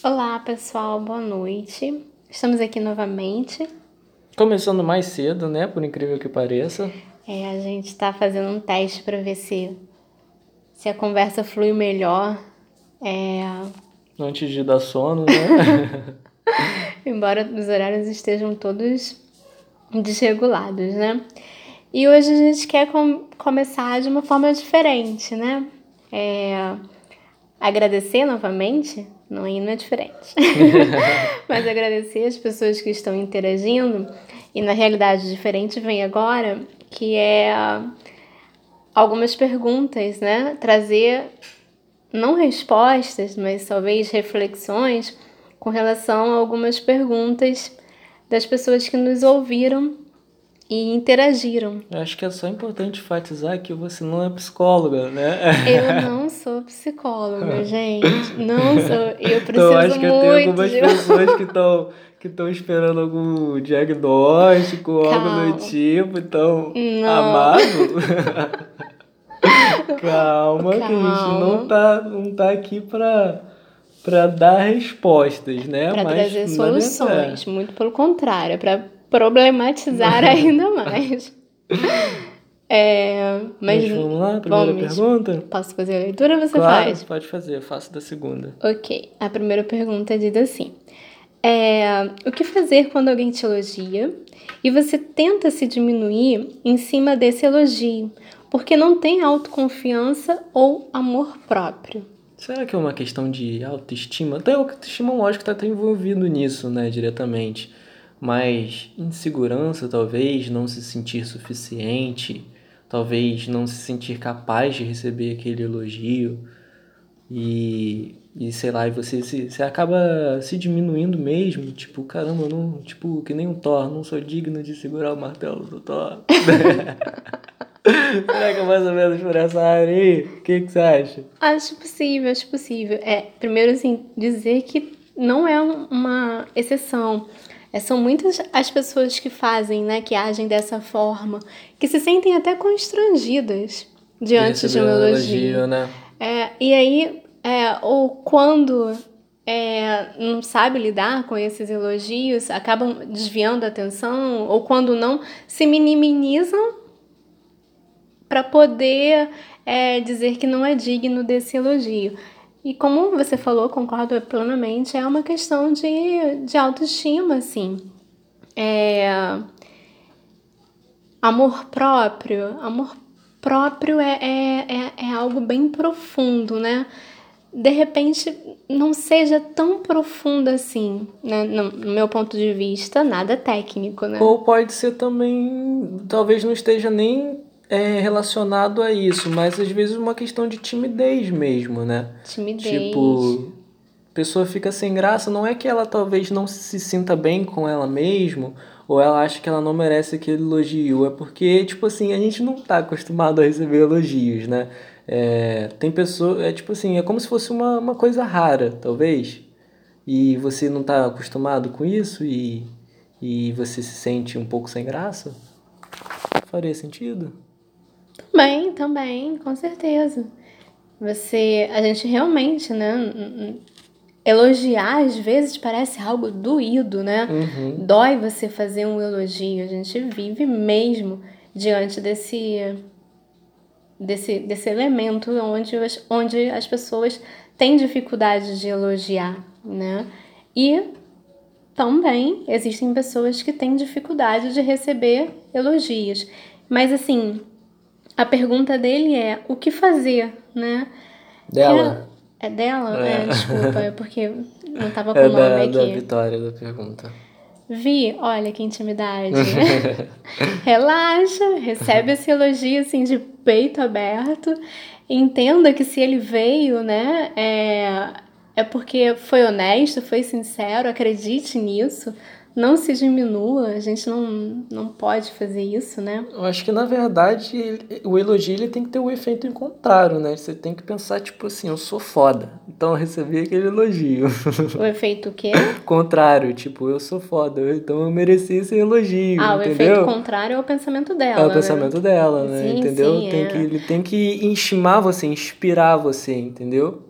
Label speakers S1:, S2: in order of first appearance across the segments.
S1: Olá, pessoal, boa noite. Estamos aqui novamente.
S2: Começando mais cedo, né? Por incrível que pareça.
S1: É, a gente está fazendo um teste para ver se, se a conversa flui melhor. É...
S2: Antes de dar sono, né?
S1: Embora os horários estejam todos desregulados, né? E hoje a gente quer com começar de uma forma diferente, né? É... Agradecer novamente, não, aí não é diferente. Mas agradecer as pessoas que estão interagindo. E na realidade diferente vem agora, que é algumas perguntas, né? Trazer não respostas, mas talvez reflexões com relação a algumas perguntas das pessoas que nos ouviram e interagiram.
S2: Eu acho que é só importante enfatizar que você não é psicóloga, né?
S1: Eu não sou psicóloga, gente. Não sou. Eu preciso
S2: então, acho que
S1: muito
S2: tem algumas
S1: de...
S2: pessoas que estão que estão esperando algum diagnóstico, algo do tipo, então,
S1: Não.
S2: amado. Calma, que a gente
S1: Calma.
S2: não tá, não tá aqui pra, pra dar respostas, né?
S1: para trazer
S2: mas é-
S1: soluções, muito pelo contrário, é para problematizar ainda mais. É, mas
S2: vamos lá, primeira
S1: vamos.
S2: pergunta?
S1: posso fazer a leitura ou você
S2: claro,
S1: faz?
S2: pode fazer, eu faço da segunda.
S1: Ok, a primeira pergunta diz assim: é, O que fazer quando alguém te elogia e você tenta se diminuir em cima desse elogio, porque não tem autoconfiança ou amor próprio?
S2: Será que é uma questão de autoestima? Até a autoestima, lógico, está envolvido nisso, né, diretamente. Mas insegurança, talvez, não se sentir suficiente, talvez não se sentir capaz de receber aquele elogio. E, e sei lá, e você, se, você acaba se diminuindo mesmo, tipo, caramba, eu não, tipo, que nem um Thor, não sou digno de segurar o martelo do Thor. Será que é mais ou menos por essa área aí? O que, que você acha?
S1: Acho possível, acho possível. É, primeiro, assim, dizer que não é um- uma exceção. É, são muitas as pessoas que fazem, né, que agem dessa forma, que se sentem até constrangidas diante de um
S2: receber
S1: elogio.
S2: né?
S1: É, e aí, é, ou quando é, não sabe lidar com esses elogios, acabam desviando a atenção, ou quando não, se minimizam para poder é, dizer que não é digno desse elogio. E como você falou, concordo plenamente, é uma questão de, de autoestima, assim. É, amor próprio. Amor próprio é, é, é, é algo bem profundo, né? De repente, não seja tão profundo assim, né? No, no meu ponto de vista, nada técnico, né?
S2: Ou pode ser também, talvez não esteja nem é, relacionado a isso, mas às vezes uma questão de timidez mesmo, né?
S1: Timidez.
S2: Tipo, a pessoa fica sem graça, não é que ela talvez não se sinta bem com ela mesma, ou ela acha que ela não merece aquele elogio, é porque, tipo assim, a gente não tá acostumado a receber elogios, né? É, tem pessoa, é tipo assim, é como se fosse uma, uma coisa rara, talvez, e você não tá acostumado com isso e, e você se sente um pouco sem graça? Faria sentido?
S1: Também, também, com certeza. Você, a gente realmente, né? Elogiar às vezes parece algo doído, né?
S2: Uhum.
S1: Dói você fazer um elogio. A gente vive mesmo diante desse desse, desse elemento onde as, onde as pessoas têm dificuldade de elogiar, né? E também existem pessoas que têm dificuldade de receber elogios. Mas assim, a pergunta dele é o que fazer, né?
S2: Dela.
S1: É, é dela?
S2: É.
S1: É, desculpa, é porque não tava com
S2: É
S1: o nome
S2: da,
S1: aqui.
S2: da Vitória da pergunta.
S1: Vi, olha que intimidade. Relaxa, recebe esse elogio assim de peito aberto. Entenda que se ele veio, né, é, é porque foi honesto, foi sincero, acredite nisso. Não se diminua, a gente não, não pode fazer isso, né?
S2: Eu acho que na verdade o elogio ele tem que ter o efeito em contrário, né? Você tem que pensar tipo assim, eu sou foda, então eu recebi aquele elogio.
S1: O efeito o quê?
S2: contrário, tipo, eu sou foda, então eu mereci esse elogio,
S1: Ah, o
S2: entendeu?
S1: efeito contrário é o pensamento dela.
S2: É o
S1: né?
S2: pensamento dela, né?
S1: Sim,
S2: entendeu?
S1: sim,
S2: tem
S1: é.
S2: que, ele tem que intimar você, inspirar você, entendeu?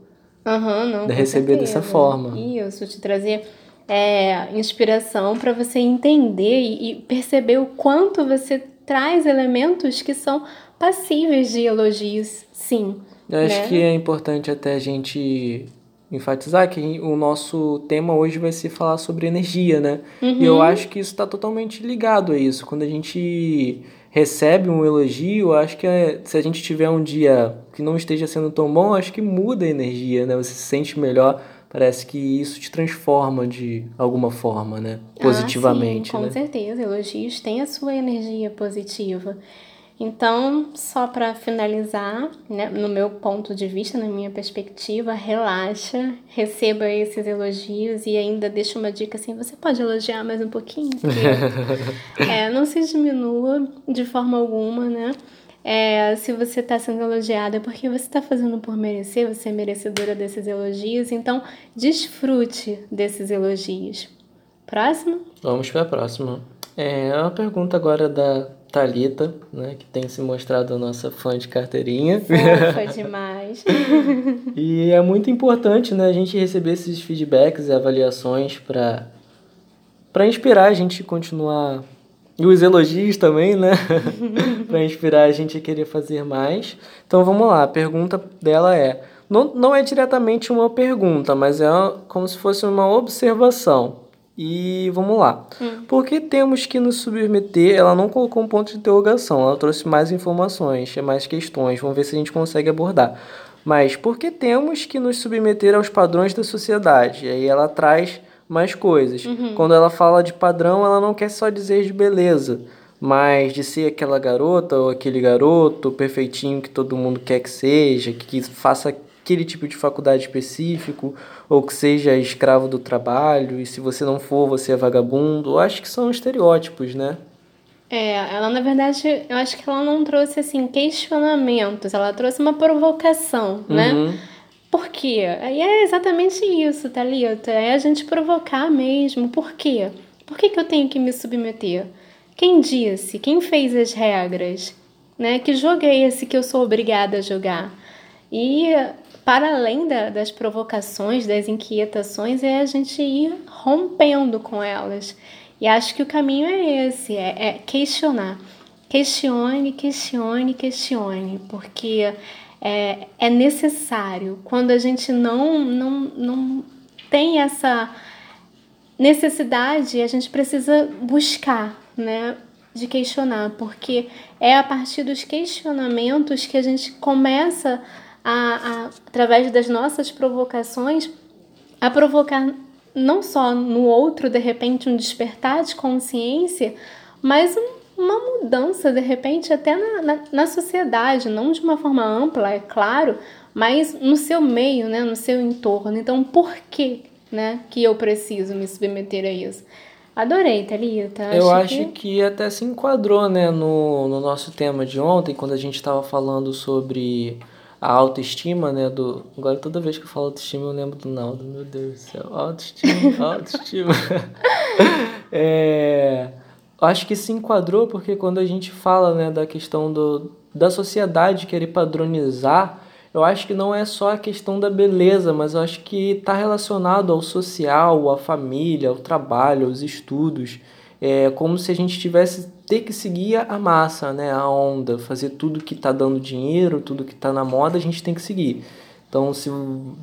S1: Aham, não.
S2: De receber dessa
S1: certeza.
S2: forma.
S1: Isso. isso, te trazer é, inspiração para você entender e, e perceber o quanto você traz elementos que são passíveis de elogios, sim.
S2: Eu acho
S1: né?
S2: que é importante até a gente enfatizar que o nosso tema hoje vai ser falar sobre energia, né? E eu acho que isso está totalmente ligado a isso. Quando a gente recebe um elogio, acho que é, se a gente tiver um dia que não esteja sendo tão bom, acho que muda a energia, né? Você se sente melhor, parece que isso te transforma de alguma forma, né? Positivamente,
S1: ah, sim, com
S2: né?
S1: certeza. Elogios têm a sua energia positiva. Então, só para finalizar, né, no meu ponto de vista, na minha perspectiva, relaxa, receba esses elogios e ainda deixa uma dica assim: você pode elogiar mais um pouquinho? É, não se diminua de forma alguma, né? É, se você está sendo elogiada é porque você está fazendo por merecer, você é merecedora desses elogios, então desfrute desses elogios. Próximo?
S2: Vamos para a próxima. É uma pergunta agora da Talita, né, que tem se mostrado a nossa fã de carteirinha.
S1: Fofa demais.
S2: e é muito importante, né, a gente receber esses feedbacks e avaliações para para inspirar a gente a continuar e os elogios também, né? para inspirar a gente a querer fazer mais. Então vamos lá, a pergunta dela é: não, não é diretamente uma pergunta, mas é como se fosse uma observação. E vamos lá. Hum. Por que temos que nos submeter? Ela não colocou um ponto de interrogação, ela trouxe mais informações, mais questões. Vamos ver se a gente consegue abordar. Mas por que temos que nos submeter aos padrões da sociedade? E aí ela traz mais coisas. Uhum. Quando ela fala de padrão, ela não quer só dizer de beleza, mas de ser aquela garota ou aquele garoto perfeitinho que todo mundo quer que seja, que faça aquele tipo de faculdade específico, ou que seja escravo do trabalho, e se você não for, você é vagabundo. Eu acho que são estereótipos, né?
S1: É, ela na verdade, eu acho que ela não trouxe assim questionamentos, ela trouxe uma provocação, né? Por quê? Aí é exatamente isso, Thalita. É a gente provocar mesmo. Por quê? Por que, que eu tenho que me submeter? Quem disse? Quem fez as regras? Né? Que jogo é esse que eu sou obrigada a jogar? E para além da, das provocações, das inquietações, é a gente ir rompendo com elas. E acho que o caminho é esse, é, é questionar. Questione, questione, questione, porque é, é necessário. Quando a gente não, não, não tem essa necessidade, a gente precisa buscar, né? De questionar, porque é a partir dos questionamentos que a gente começa a, a através das nossas provocações, a provocar não só no outro, de repente, um despertar de consciência, mas um uma mudança, de repente, até na, na, na, sociedade, não de uma forma ampla, é claro, mas no seu meio, né, no seu entorno. Então, por que, né, que eu preciso me submeter a isso? Adorei, Thalita.
S2: Eu acho, acho que... que... até se enquadrou, né, no, no nosso tema de ontem, quando a gente estava falando sobre a autoestima, né, do... Agora, toda vez que eu falo autoestima, eu lembro do Naldo, meu Deus do céu. Autoestima, autoestima. é acho que se enquadrou porque quando a gente fala né, da questão do, da sociedade querer padronizar, eu acho que não é só a questão da beleza, mas eu acho que está relacionado ao social, à família, ao trabalho, aos estudos. É como se a gente tivesse ter que seguir a massa, né, a onda, fazer tudo que está dando dinheiro, tudo que está na moda, a gente tem que seguir. Então, se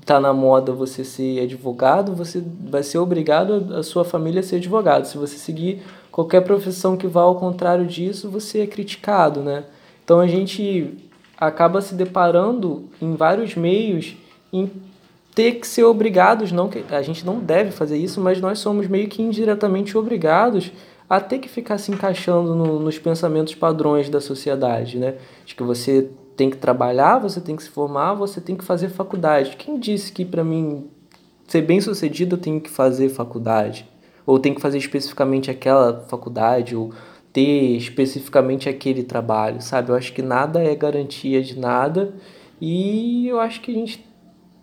S2: está na moda você ser advogado, você vai ser obrigado a sua família a ser advogado. Se você seguir qualquer profissão que vá ao contrário disso, você é criticado, né? Então a gente acaba se deparando em vários meios em ter que ser obrigados, não que a gente não deve fazer isso, mas nós somos meio que indiretamente obrigados a ter que ficar se encaixando no, nos pensamentos padrões da sociedade, né? De que você tem que trabalhar, você tem que se formar, você tem que fazer faculdade. Quem disse que para mim ser bem sucedido eu tenho que fazer faculdade? Ou tem que fazer especificamente aquela faculdade, ou ter especificamente aquele trabalho, sabe? Eu acho que nada é garantia de nada e eu acho que a gente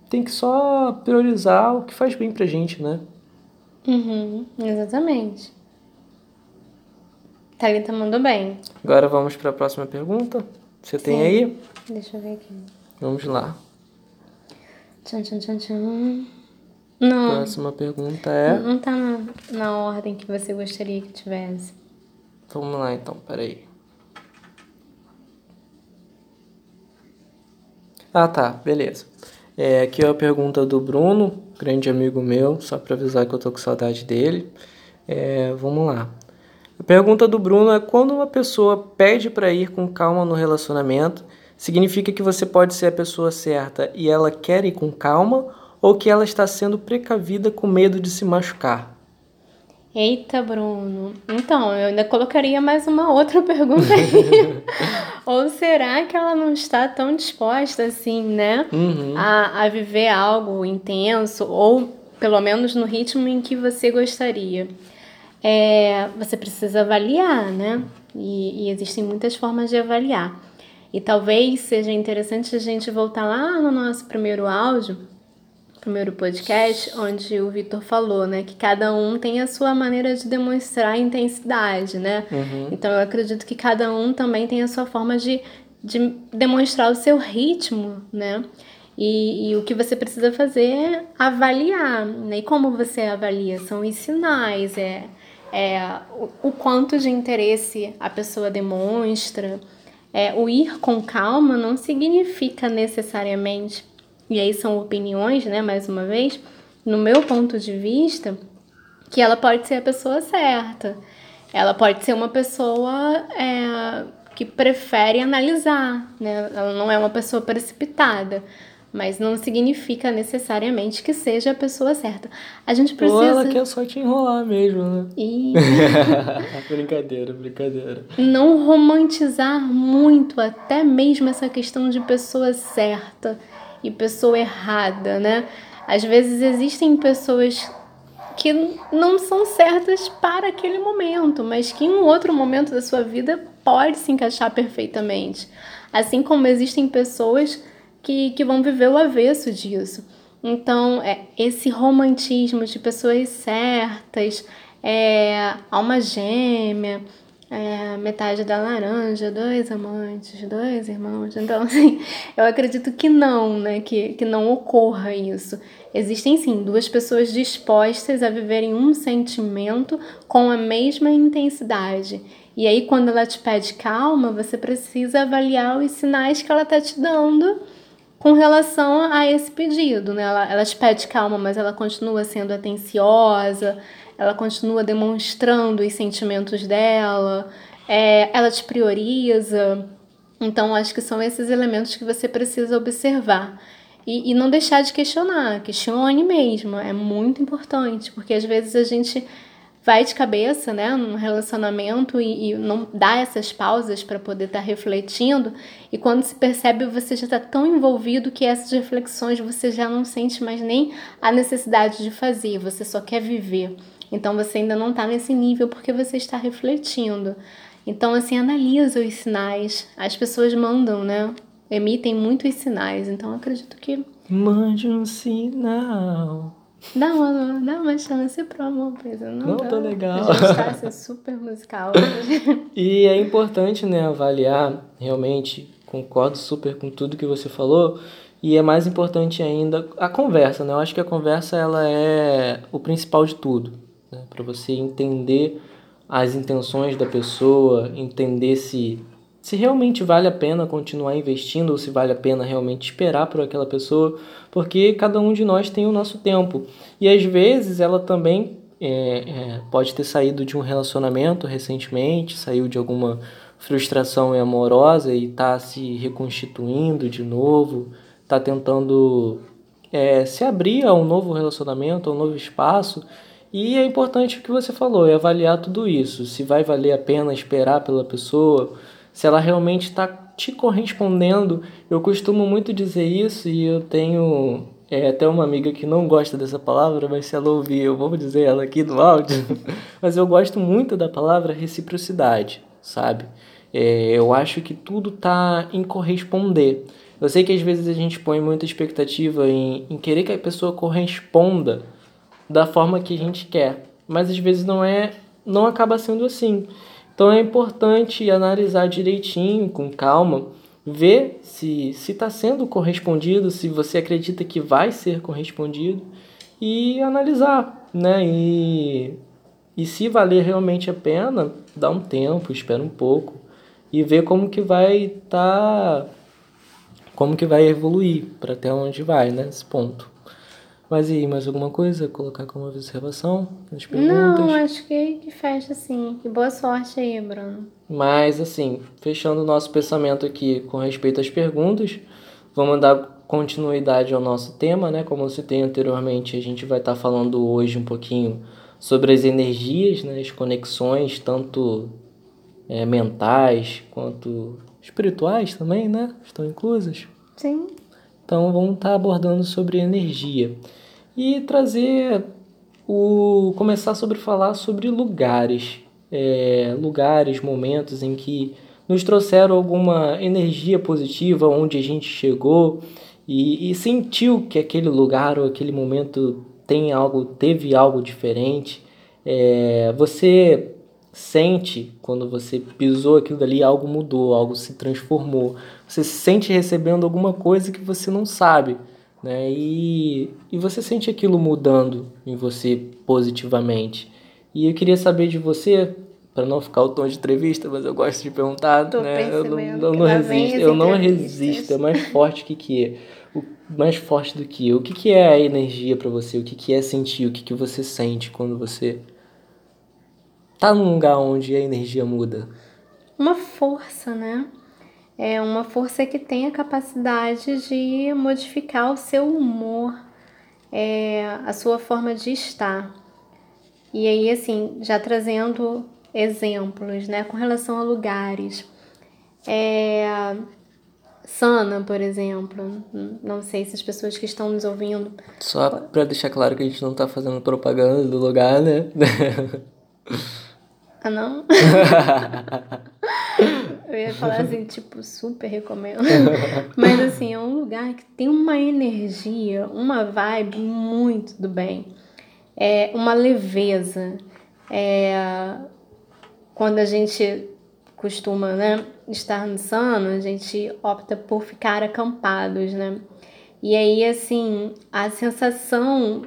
S2: tem que só priorizar o que faz bem pra gente, né?
S1: Uhum, exatamente. Thalita mandou bem.
S2: Agora vamos para a próxima pergunta. Você Sim. tem aí?
S1: Deixa eu ver aqui.
S2: Vamos lá.
S1: Tchan, tchan, tchan, tchan. Não.
S2: Próxima pergunta é.
S1: Não tá na, na ordem que você gostaria que tivesse.
S2: Vamos lá então, peraí. Ah tá, beleza. É, aqui é a pergunta do Bruno, grande amigo meu, só para avisar que eu tô com saudade dele. É, vamos lá. A pergunta do Bruno é: quando uma pessoa pede para ir com calma no relacionamento, significa que você pode ser a pessoa certa e ela quer ir com calma ou que ela está sendo precavida com medo de se machucar?
S1: Eita, Bruno. Então, eu ainda colocaria mais uma outra pergunta aí. Ou será que ela não está tão disposta assim, né?
S2: Uhum.
S1: A, a viver algo intenso, ou pelo menos no ritmo em que você gostaria? É, você precisa avaliar, né? E, e existem muitas formas de avaliar. E talvez seja interessante a gente voltar lá no nosso primeiro áudio primeiro podcast, onde o Vitor falou, né, que cada um tem a sua maneira de demonstrar intensidade, né?
S2: Uhum.
S1: Então eu acredito que cada um também tem a sua forma de, de demonstrar o seu ritmo, né? E, e o que você precisa fazer é avaliar, né? E como você avalia? São os sinais, é, é o, o quanto de interesse a pessoa demonstra. É, o ir com calma não significa necessariamente e aí são opiniões, né, mais uma vez, no meu ponto de vista, que ela pode ser a pessoa certa. Ela pode ser uma pessoa é, que prefere analisar, né? Ela não é uma pessoa precipitada, mas não significa necessariamente que seja a pessoa certa. A gente precisa. Ou
S2: ela quer só te enrolar mesmo, né?
S1: E...
S2: brincadeira, brincadeira.
S1: Não romantizar muito, até mesmo essa questão de pessoa certa e pessoa errada, né? Às vezes existem pessoas que não são certas para aquele momento, mas que em um outro momento da sua vida pode se encaixar perfeitamente. Assim como existem pessoas que, que vão viver o avesso disso. Então, é, esse romantismo de pessoas certas, é, alma gêmea, é, metade da laranja, dois amantes, dois irmãos. Então, assim, eu acredito que não, né? Que, que não ocorra isso. Existem sim duas pessoas dispostas a viverem um sentimento com a mesma intensidade. E aí, quando ela te pede calma, você precisa avaliar os sinais que ela tá te dando com relação a esse pedido, né? Ela, ela te pede calma, mas ela continua sendo atenciosa, ela continua demonstrando os sentimentos dela, é, ela te prioriza. Então, acho que são esses elementos que você precisa observar. E, e não deixar de questionar, questione mesmo, é muito importante, porque às vezes a gente vai de cabeça, né, num relacionamento e, e não dá essas pausas para poder estar tá refletindo, e quando se percebe você já está tão envolvido que essas reflexões você já não sente mais nem a necessidade de fazer, você só quer viver. Então você ainda não está nesse nível porque você está refletindo. Então, assim, analisa os sinais. As pessoas mandam, né? Emitem muitos sinais. Então, acredito que.
S2: Mande um sinal.
S1: Dá uma, dá uma chance pro amor, Pedro. Não,
S2: não tô legal.
S1: A gente tá assim, super musical hoje.
S2: e é importante, né, avaliar realmente. Concordo super com tudo que você falou. E é mais importante ainda a conversa, né? Eu acho que a conversa ela é o principal de tudo, né? Para você entender as intenções da pessoa, entender se se realmente vale a pena continuar investindo ou se vale a pena realmente esperar por aquela pessoa, porque cada um de nós tem o nosso tempo. E às vezes ela também é, é, pode ter saído de um relacionamento recentemente, saiu de alguma frustração amorosa e está se reconstituindo de novo, está tentando é, se abrir a um novo relacionamento, a um novo espaço. E é importante o que você falou, é avaliar tudo isso. Se vai valer a pena esperar pela pessoa, se ela realmente está te correspondendo. Eu costumo muito dizer isso e eu tenho é, até uma amiga que não gosta dessa palavra, mas se ela ouvir, eu vou dizer ela aqui no áudio. mas eu gosto muito da palavra reciprocidade, sabe? É, eu acho que tudo está em corresponder. Eu sei que às vezes a gente põe muita expectativa em, em querer que a pessoa corresponda da forma que a gente quer, mas às vezes não é, não acaba sendo assim. Então é importante analisar direitinho, com calma, ver se está sendo correspondido, se você acredita que vai ser correspondido e analisar, né? E, e se valer realmente a pena, dá um tempo, espera um pouco e ver como que vai estar, tá, como que vai evoluir para até onde vai, né? Esse ponto. Mas e aí, mais alguma coisa? Colocar como observação nas perguntas?
S1: Não, acho que, que fecha assim. E boa sorte aí, Bruno.
S2: Mas assim, fechando o nosso pensamento aqui com respeito às perguntas, vamos dar continuidade ao nosso tema, né? Como eu citei anteriormente, a gente vai estar falando hoje um pouquinho sobre as energias, né? as conexões, tanto é, mentais quanto espirituais também, né? Estão inclusas.
S1: Sim.
S2: Então vamos estar abordando sobre energia e trazer o começar sobre falar sobre lugares, é, lugares, momentos em que nos trouxeram alguma energia positiva, onde a gente chegou e, e sentiu que aquele lugar ou aquele momento tem algo, teve algo diferente. É, você sente quando você pisou aquilo dali, algo mudou, algo se transformou. Você se sente recebendo alguma coisa que você não sabe né? E, e você sente aquilo mudando em você positivamente. E eu queria saber de você, para não ficar o tom de entrevista, mas eu gosto de perguntar,
S1: Tô
S2: né? Eu
S1: não,
S2: eu não resisto, eu não resisto, é mais forte que que é. O mais forte do que eu. O que, que é a energia para você? O que, que é sentir? O que, que você sente quando você tá num lugar onde a energia muda?
S1: Uma força, né? É uma força que tem a capacidade de modificar o seu humor, é, a sua forma de estar. E aí, assim, já trazendo exemplos, né, com relação a lugares. É, Sana, por exemplo, não sei se as pessoas que estão nos ouvindo.
S2: Só para deixar claro que a gente não tá fazendo propaganda do lugar, né?
S1: Ah, não? Eu ia falar assim, tipo, super recomendo. Mas assim, é um lugar que tem uma energia, uma vibe muito do bem. É uma leveza. É, quando a gente costuma né, estar no sono, a gente opta por ficar acampados, né? E aí, assim, a sensação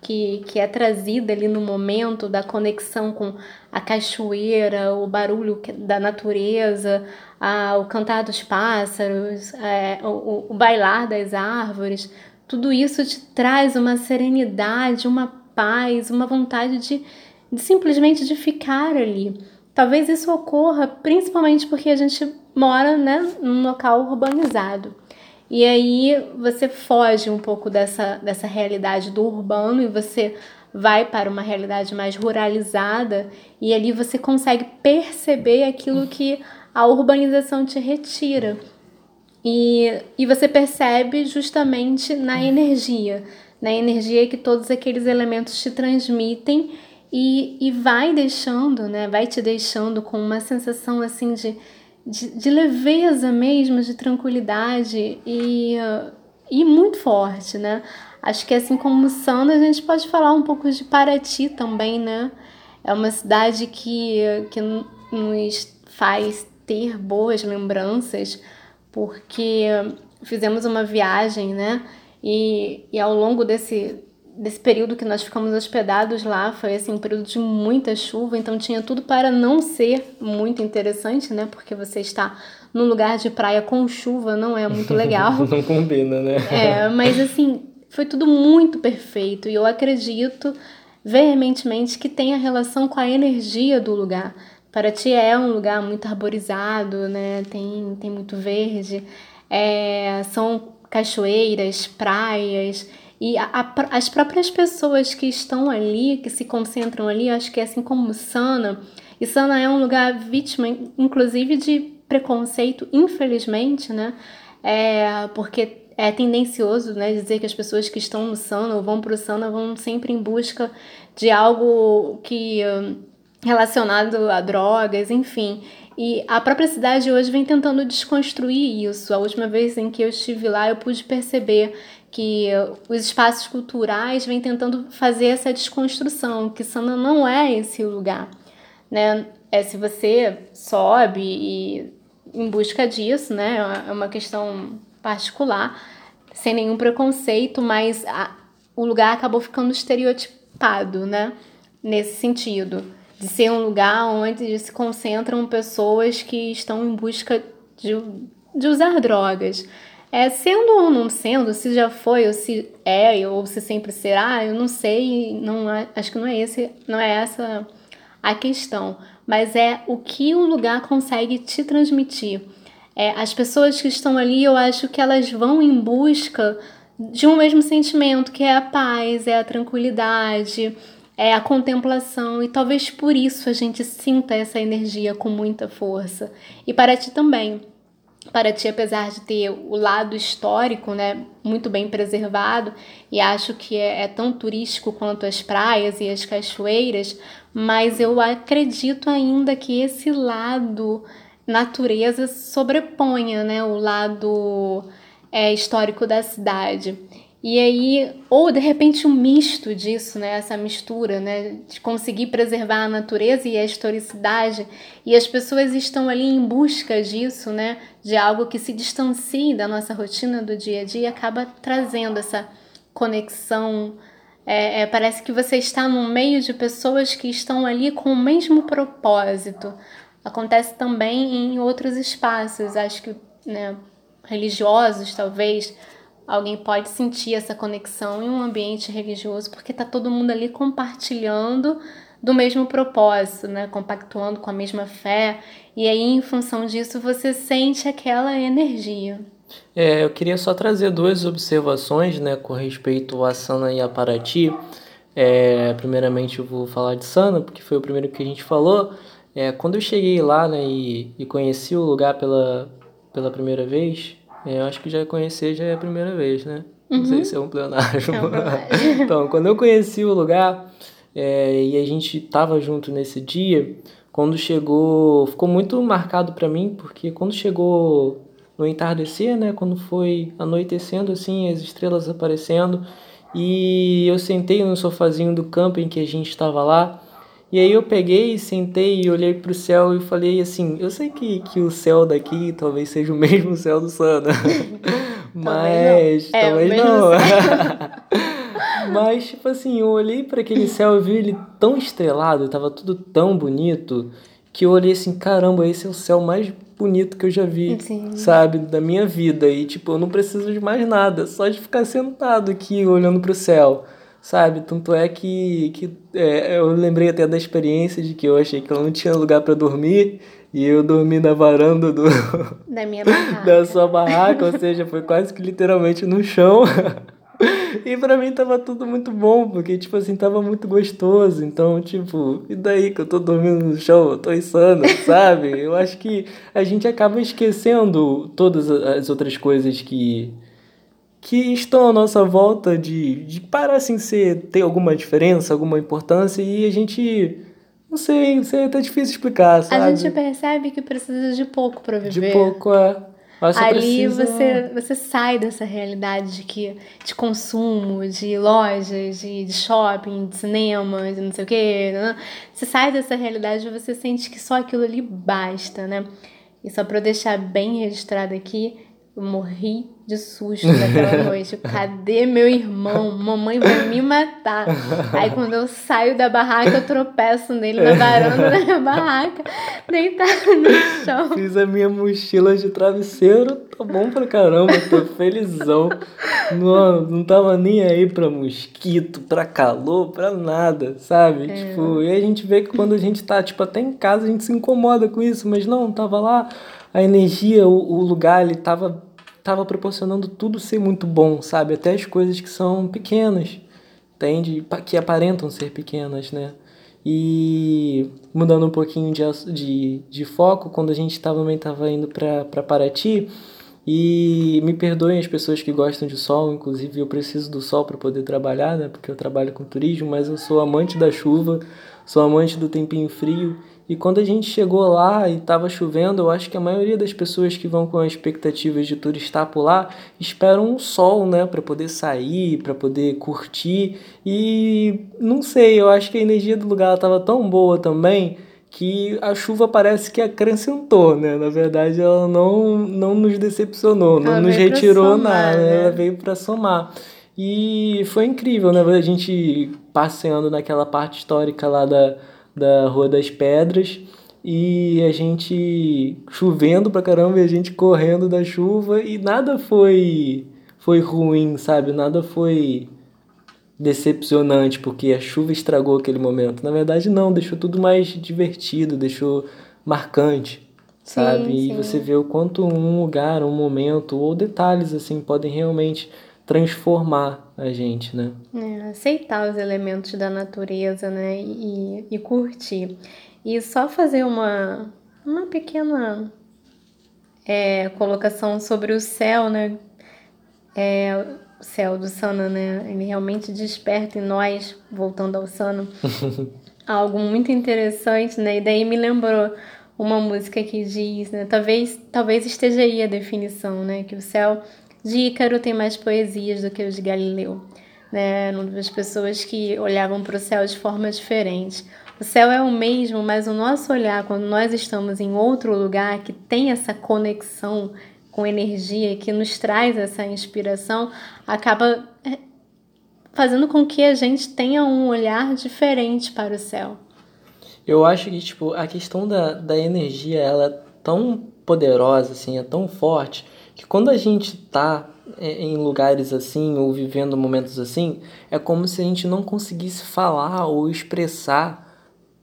S1: que, que é trazida ali no momento da conexão com a cachoeira, o barulho da natureza, a, o cantar dos pássaros, é, o, o bailar das árvores, tudo isso te traz uma serenidade, uma paz, uma vontade de, de simplesmente de ficar ali. Talvez isso ocorra principalmente porque a gente mora né, num local urbanizado. E aí você foge um pouco dessa, dessa realidade do urbano e você vai para uma realidade mais ruralizada e ali você consegue perceber aquilo que a urbanização te retira. E, e você percebe justamente na energia, na energia que todos aqueles elementos te transmitem e, e vai deixando, né? Vai te deixando com uma sensação assim de de, de leveza mesmo, de tranquilidade e, e muito forte, né? Acho que assim como Sanda, a gente pode falar um pouco de Paraty também, né? É uma cidade que, que nos faz ter boas lembranças, porque fizemos uma viagem, né? E, e ao longo desse, desse período que nós ficamos hospedados lá foi assim um período de muita chuva, então tinha tudo para não ser muito interessante, né? Porque você está num lugar de praia com chuva não é muito legal.
S2: não combina, né?
S1: É, mas assim, foi tudo muito perfeito e eu acredito veementemente que tem a relação com a energia do lugar. Paraty é um lugar muito arborizado, né? Tem, tem muito verde, é, são cachoeiras, praias. E a, a, as próprias pessoas que estão ali, que se concentram ali, acho que é assim como Sana, e Sana é um lugar vítima, inclusive, de preconceito, infelizmente, né? É, porque é tendencioso né, dizer que as pessoas que estão no Sana ou vão para o Sana vão sempre em busca de algo que hum, relacionado a drogas, enfim. E a própria cidade hoje vem tentando desconstruir isso. A última vez em que eu estive lá, eu pude perceber que os espaços culturais vêm tentando fazer essa desconstrução, que Sana não é esse lugar, né? É se você sobe e em busca disso, né? É uma questão particular, sem nenhum preconceito, mas a, o lugar acabou ficando estereotipado, né? Nesse sentido, de ser um lugar onde se concentram pessoas que estão em busca de, de usar drogas. É, sendo ou não sendo, se já foi ou se é ou se sempre será, eu não sei, não é, acho que não é esse, não é essa a questão, mas é o que o lugar consegue te transmitir. É, as pessoas que estão ali, eu acho que elas vão em busca de um mesmo sentimento, que é a paz, é a tranquilidade, é a contemplação, e talvez por isso a gente sinta essa energia com muita força. E para ti também. Para ti, apesar de ter o lado histórico, né, muito bem preservado, e acho que é, é tão turístico quanto as praias e as cachoeiras, mas eu acredito ainda que esse lado natureza sobreponha, né, o lado é, histórico da cidade. E aí, ou de repente um misto disso, né? Essa mistura, né? De conseguir preservar a natureza e a historicidade. E as pessoas estão ali em busca disso, né? De algo que se distancie da nossa rotina do dia a dia acaba trazendo essa conexão. É, é, parece que você está no meio de pessoas que estão ali com o mesmo propósito. Acontece também em outros espaços, acho que, né? Religiosos, talvez Alguém pode sentir essa conexão em um ambiente religioso porque está todo mundo ali compartilhando do mesmo propósito, né? compactuando com a mesma fé, e aí, em função disso, você sente aquela energia.
S2: É, eu queria só trazer duas observações né, com respeito a Sana e a Paraty. É, primeiramente, eu vou falar de Sana, porque foi o primeiro que a gente falou. É, quando eu cheguei lá né, e, e conheci o lugar pela, pela primeira vez, eu acho que já conhecer já é a primeira vez, né? Uhum. Não sei uhum. se é um. É um então, quando eu conheci o lugar é, e a gente tava junto nesse dia, quando chegou, ficou muito marcado para mim, porque quando chegou no entardecer, né, quando foi anoitecendo assim, as estrelas aparecendo, e eu sentei no sofazinho do camping que a gente estava lá, e aí eu peguei, sentei e olhei pro céu e falei assim, eu sei que, que o céu daqui talvez seja o mesmo céu do Sana. mas talvez não. Talvez não. mas, tipo assim, eu olhei para aquele céu e vi ele tão estrelado, tava tudo tão bonito, que eu olhei assim, caramba, esse é o céu mais bonito que eu já vi, Sim. sabe, da minha vida. E, tipo, eu não preciso de mais nada, só de ficar sentado aqui olhando pro céu sabe? Tanto é que, que é, eu lembrei até da experiência de que eu achei que eu não tinha lugar para dormir e eu dormi na varanda do
S1: da minha barraca.
S2: da sua barraca, ou seja, foi quase que literalmente no chão. E pra mim tava tudo muito bom, porque, tipo assim, tava muito gostoso. Então, tipo, e daí que eu tô dormindo no chão, eu tô insano, sabe? Eu acho que a gente acaba esquecendo todas as outras coisas que, que estão à nossa volta de, de parecem ser ter alguma diferença, alguma importância e a gente não sei, sei, é até difícil explicar, sabe?
S1: A gente percebe que precisa de pouco para viver.
S2: De pouco, é.
S1: Ali precisa... você, você sai dessa realidade de que de consumo, de lojas, de, de shopping, de cinema, de não sei o quê. Né? Você sai dessa realidade e você sente que só aquilo ali basta, né? E só para deixar bem registrado aqui, eu morri de susto naquela noite. Cadê meu irmão? Mamãe vai me matar. Aí quando eu saio da barraca, eu tropeço nele na varanda da minha barraca, deitado no chão.
S2: Fiz a minha mochila de travesseiro, tá bom pra caramba, tô felizão. Não, não tava nem aí pra mosquito, pra calor, pra nada, sabe? É. Tipo, e a gente vê que quando a gente tá, tipo, até em casa a gente se incomoda com isso, mas não, tava lá, a energia, o, o lugar, ele tava estava proporcionando tudo ser muito bom, sabe? Até as coisas que são pequenas, entende? Que aparentam ser pequenas, né? E mudando um pouquinho de, de, de foco, quando a gente tava, também estava indo para Paraty, e me perdoem as pessoas que gostam de sol, inclusive eu preciso do sol para poder trabalhar, né? Porque eu trabalho com turismo, mas eu sou amante da chuva, sou amante do tempinho frio e quando a gente chegou lá e estava chovendo, eu acho que a maioria das pessoas que vão com expectativas de turistar por lá esperam um sol, né, para poder sair, para poder curtir. E não sei, eu acho que a energia do lugar estava tão boa também que a chuva parece que acrescentou, né? Na verdade, ela não, não nos decepcionou, não nos retirou somar, nada, né? ela veio para somar. E foi incrível, né? A gente passeando naquela parte histórica lá da, da Rua das Pedras e a gente chovendo pra caramba e a gente correndo da chuva e nada foi foi ruim, sabe? Nada foi decepcionante porque a chuva estragou aquele momento. Na verdade, não, deixou tudo mais divertido, deixou marcante, sabe? Sim, sim. E você vê o quanto um lugar, um momento ou detalhes assim podem realmente transformar a gente, né?
S1: É, aceitar os elementos da natureza, né? E, e curtir. E só fazer uma, uma pequena é, colocação sobre o céu, né? É, o céu do Sana, né? Ele realmente desperta em nós, voltando ao Sana, algo muito interessante, né? E daí me lembrou uma música que diz, né? Talvez, talvez esteja aí a definição, né? Que o céu de Ícaro tem mais poesias do que o de Galileu, né? Das pessoas que olhavam para o céu de forma diferente. O céu é o mesmo, mas o nosso olhar, quando nós estamos em outro lugar que tem essa conexão com energia que nos traz essa inspiração, acaba é, fazendo com que a gente tenha um olhar diferente para o céu.
S2: Eu acho que tipo a questão da, da energia ela é tão poderosa assim, é tão forte que quando a gente tá é, em lugares assim ou vivendo momentos assim, é como se a gente não conseguisse falar ou expressar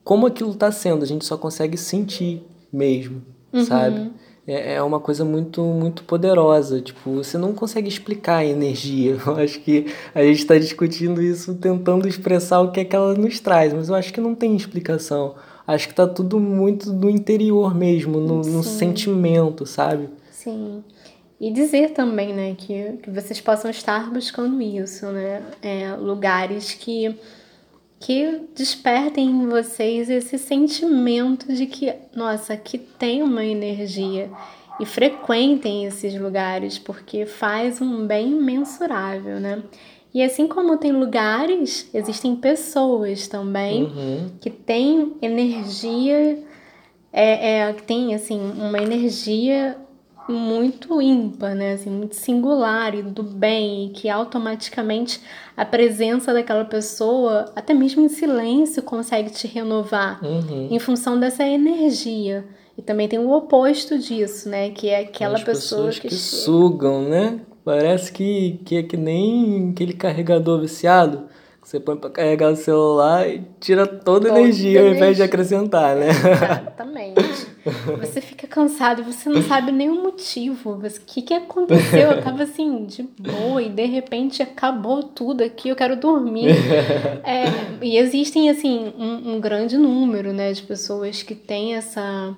S2: como aquilo está sendo, a gente só consegue sentir mesmo, uhum. sabe? é, é uma coisa muito, muito poderosa. Tipo, você não consegue explicar a energia. Eu acho que a gente está discutindo isso tentando expressar o que é que ela nos traz, mas eu acho que não tem explicação. Acho que está tudo muito no interior mesmo, no, no sentimento, sabe?
S1: Sim. E dizer também, né, que, que vocês possam estar buscando isso, né? É, lugares que que despertem em vocês esse sentimento de que, nossa, aqui tem uma energia e frequentem esses lugares porque faz um bem imensurável, né? E assim como tem lugares, existem pessoas também uhum. que têm energia, é, é, que tem assim uma energia muito ímpar, né? Assim, muito singular e do bem, e que automaticamente a presença daquela pessoa, até mesmo em silêncio, consegue te renovar
S2: uhum.
S1: em função dessa energia. E também tem o oposto disso, né? Que é aquela
S2: As
S1: pessoa
S2: que, que sugam, né? Parece que, que é que nem aquele carregador viciado você põe para carregar o celular e tira toda, a energia ao invés de acrescentar, né?
S1: Exatamente. você fica cansado e você não sabe nenhum motivo. O que, que aconteceu? Eu tava assim, de boa, e de repente acabou tudo aqui, eu quero dormir. É, e existem, assim, um, um grande número, né, de pessoas que têm essa,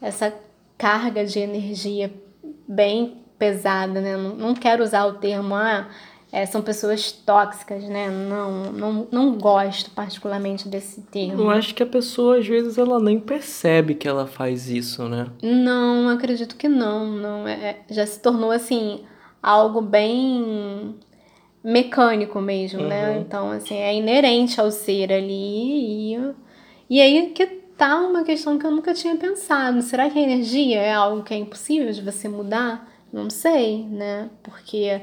S1: essa carga de energia bem pesada, né? Não, não quero usar o termo, ah, é, são pessoas tóxicas, né? Não, não, não gosto particularmente desse termo.
S2: Eu acho que a pessoa, às vezes, ela nem percebe que ela faz isso, né?
S1: Não, acredito que não. não é, é já se tornou, assim, algo bem mecânico mesmo, né? uhum. né? Então, assim, é inerente ao ser ali. E, e aí que tá uma questão que eu nunca tinha pensado. Será que a energia é algo que é impossível de você mudar? Não sei, né? Porque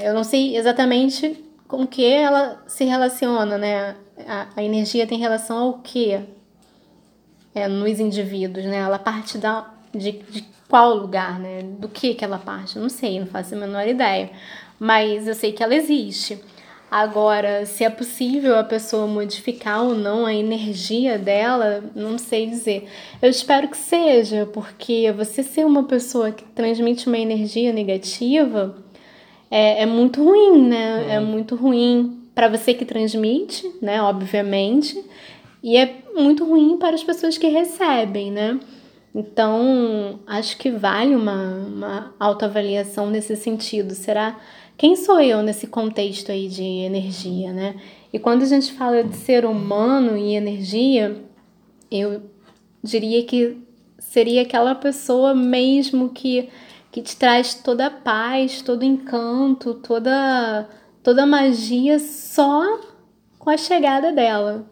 S1: eu não sei exatamente com que ela se relaciona, né? A, a energia tem relação ao que é, nos indivíduos, né? Ela parte da, de, de qual lugar, né? Do que que ela parte? Não sei, não faço a menor ideia. Mas eu sei que ela existe. Agora, se é possível a pessoa modificar ou não a energia dela, não sei dizer. Eu espero que seja, porque você ser uma pessoa que transmite uma energia negativa é, é muito ruim, né? Uhum. É muito ruim para você que transmite, né? Obviamente. E é muito ruim para as pessoas que recebem, né? Então, acho que vale uma, uma autoavaliação nesse sentido. Será quem sou eu nesse contexto aí de energia, né? E quando a gente fala de ser humano e energia, eu diria que seria aquela pessoa mesmo que que te traz toda a paz, todo encanto, toda toda a magia só com a chegada dela,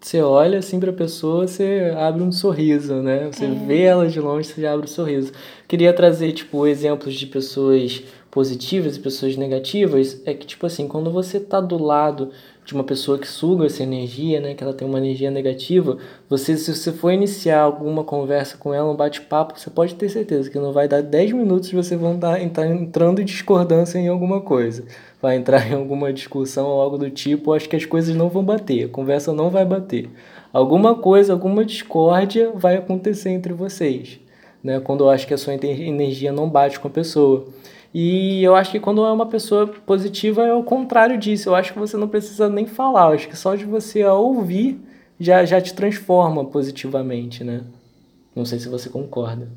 S2: você olha assim para a pessoa, você abre um sorriso, né? Você é. vê ela de longe, você abre um sorriso. Queria trazer, tipo, exemplos de pessoas positivas e pessoas negativas. É que, tipo assim, quando você tá do lado de uma pessoa que suga essa energia, né? Que ela tem uma energia negativa, você, se você for iniciar alguma conversa com ela, um bate-papo, você pode ter certeza que não vai dar 10 minutos e você vão estar entrando em discordância em alguma coisa vai entrar em alguma discussão ou algo do tipo, acho que as coisas não vão bater, a conversa não vai bater. Alguma coisa, alguma discórdia vai acontecer entre vocês, né? Quando eu acho que a sua energia não bate com a pessoa. E eu acho que quando é uma pessoa positiva é o contrário disso. Eu acho que você não precisa nem falar, eu acho que só de você ouvir já, já te transforma positivamente, né? Não sei se você concorda.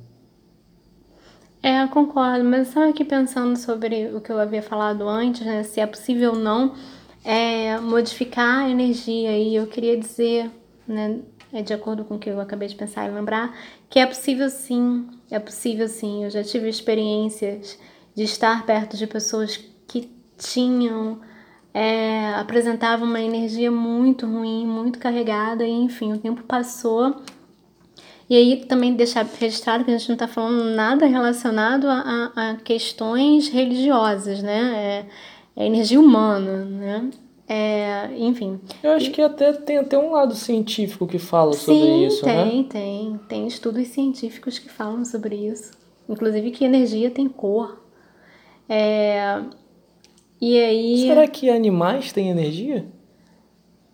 S1: É, eu concordo, mas estava aqui pensando sobre o que eu havia falado antes, né? Se é possível ou não é, modificar a energia. E eu queria dizer, né, é de acordo com o que eu acabei de pensar e lembrar, que é possível sim, é possível sim. Eu já tive experiências de estar perto de pessoas que tinham, é, apresentavam uma energia muito ruim, muito carregada, e enfim, o tempo passou e aí também deixar registrado que a gente não está falando nada relacionado a, a, a, questões religiosas, né? É, é energia humana, né? É, enfim.
S2: Eu acho que até tem até um lado científico que fala Sim, sobre isso,
S1: tem,
S2: né?
S1: Tem, tem. Tem estudos científicos que falam sobre isso. Inclusive que energia tem cor. É, e aí...
S2: Será que animais têm energia?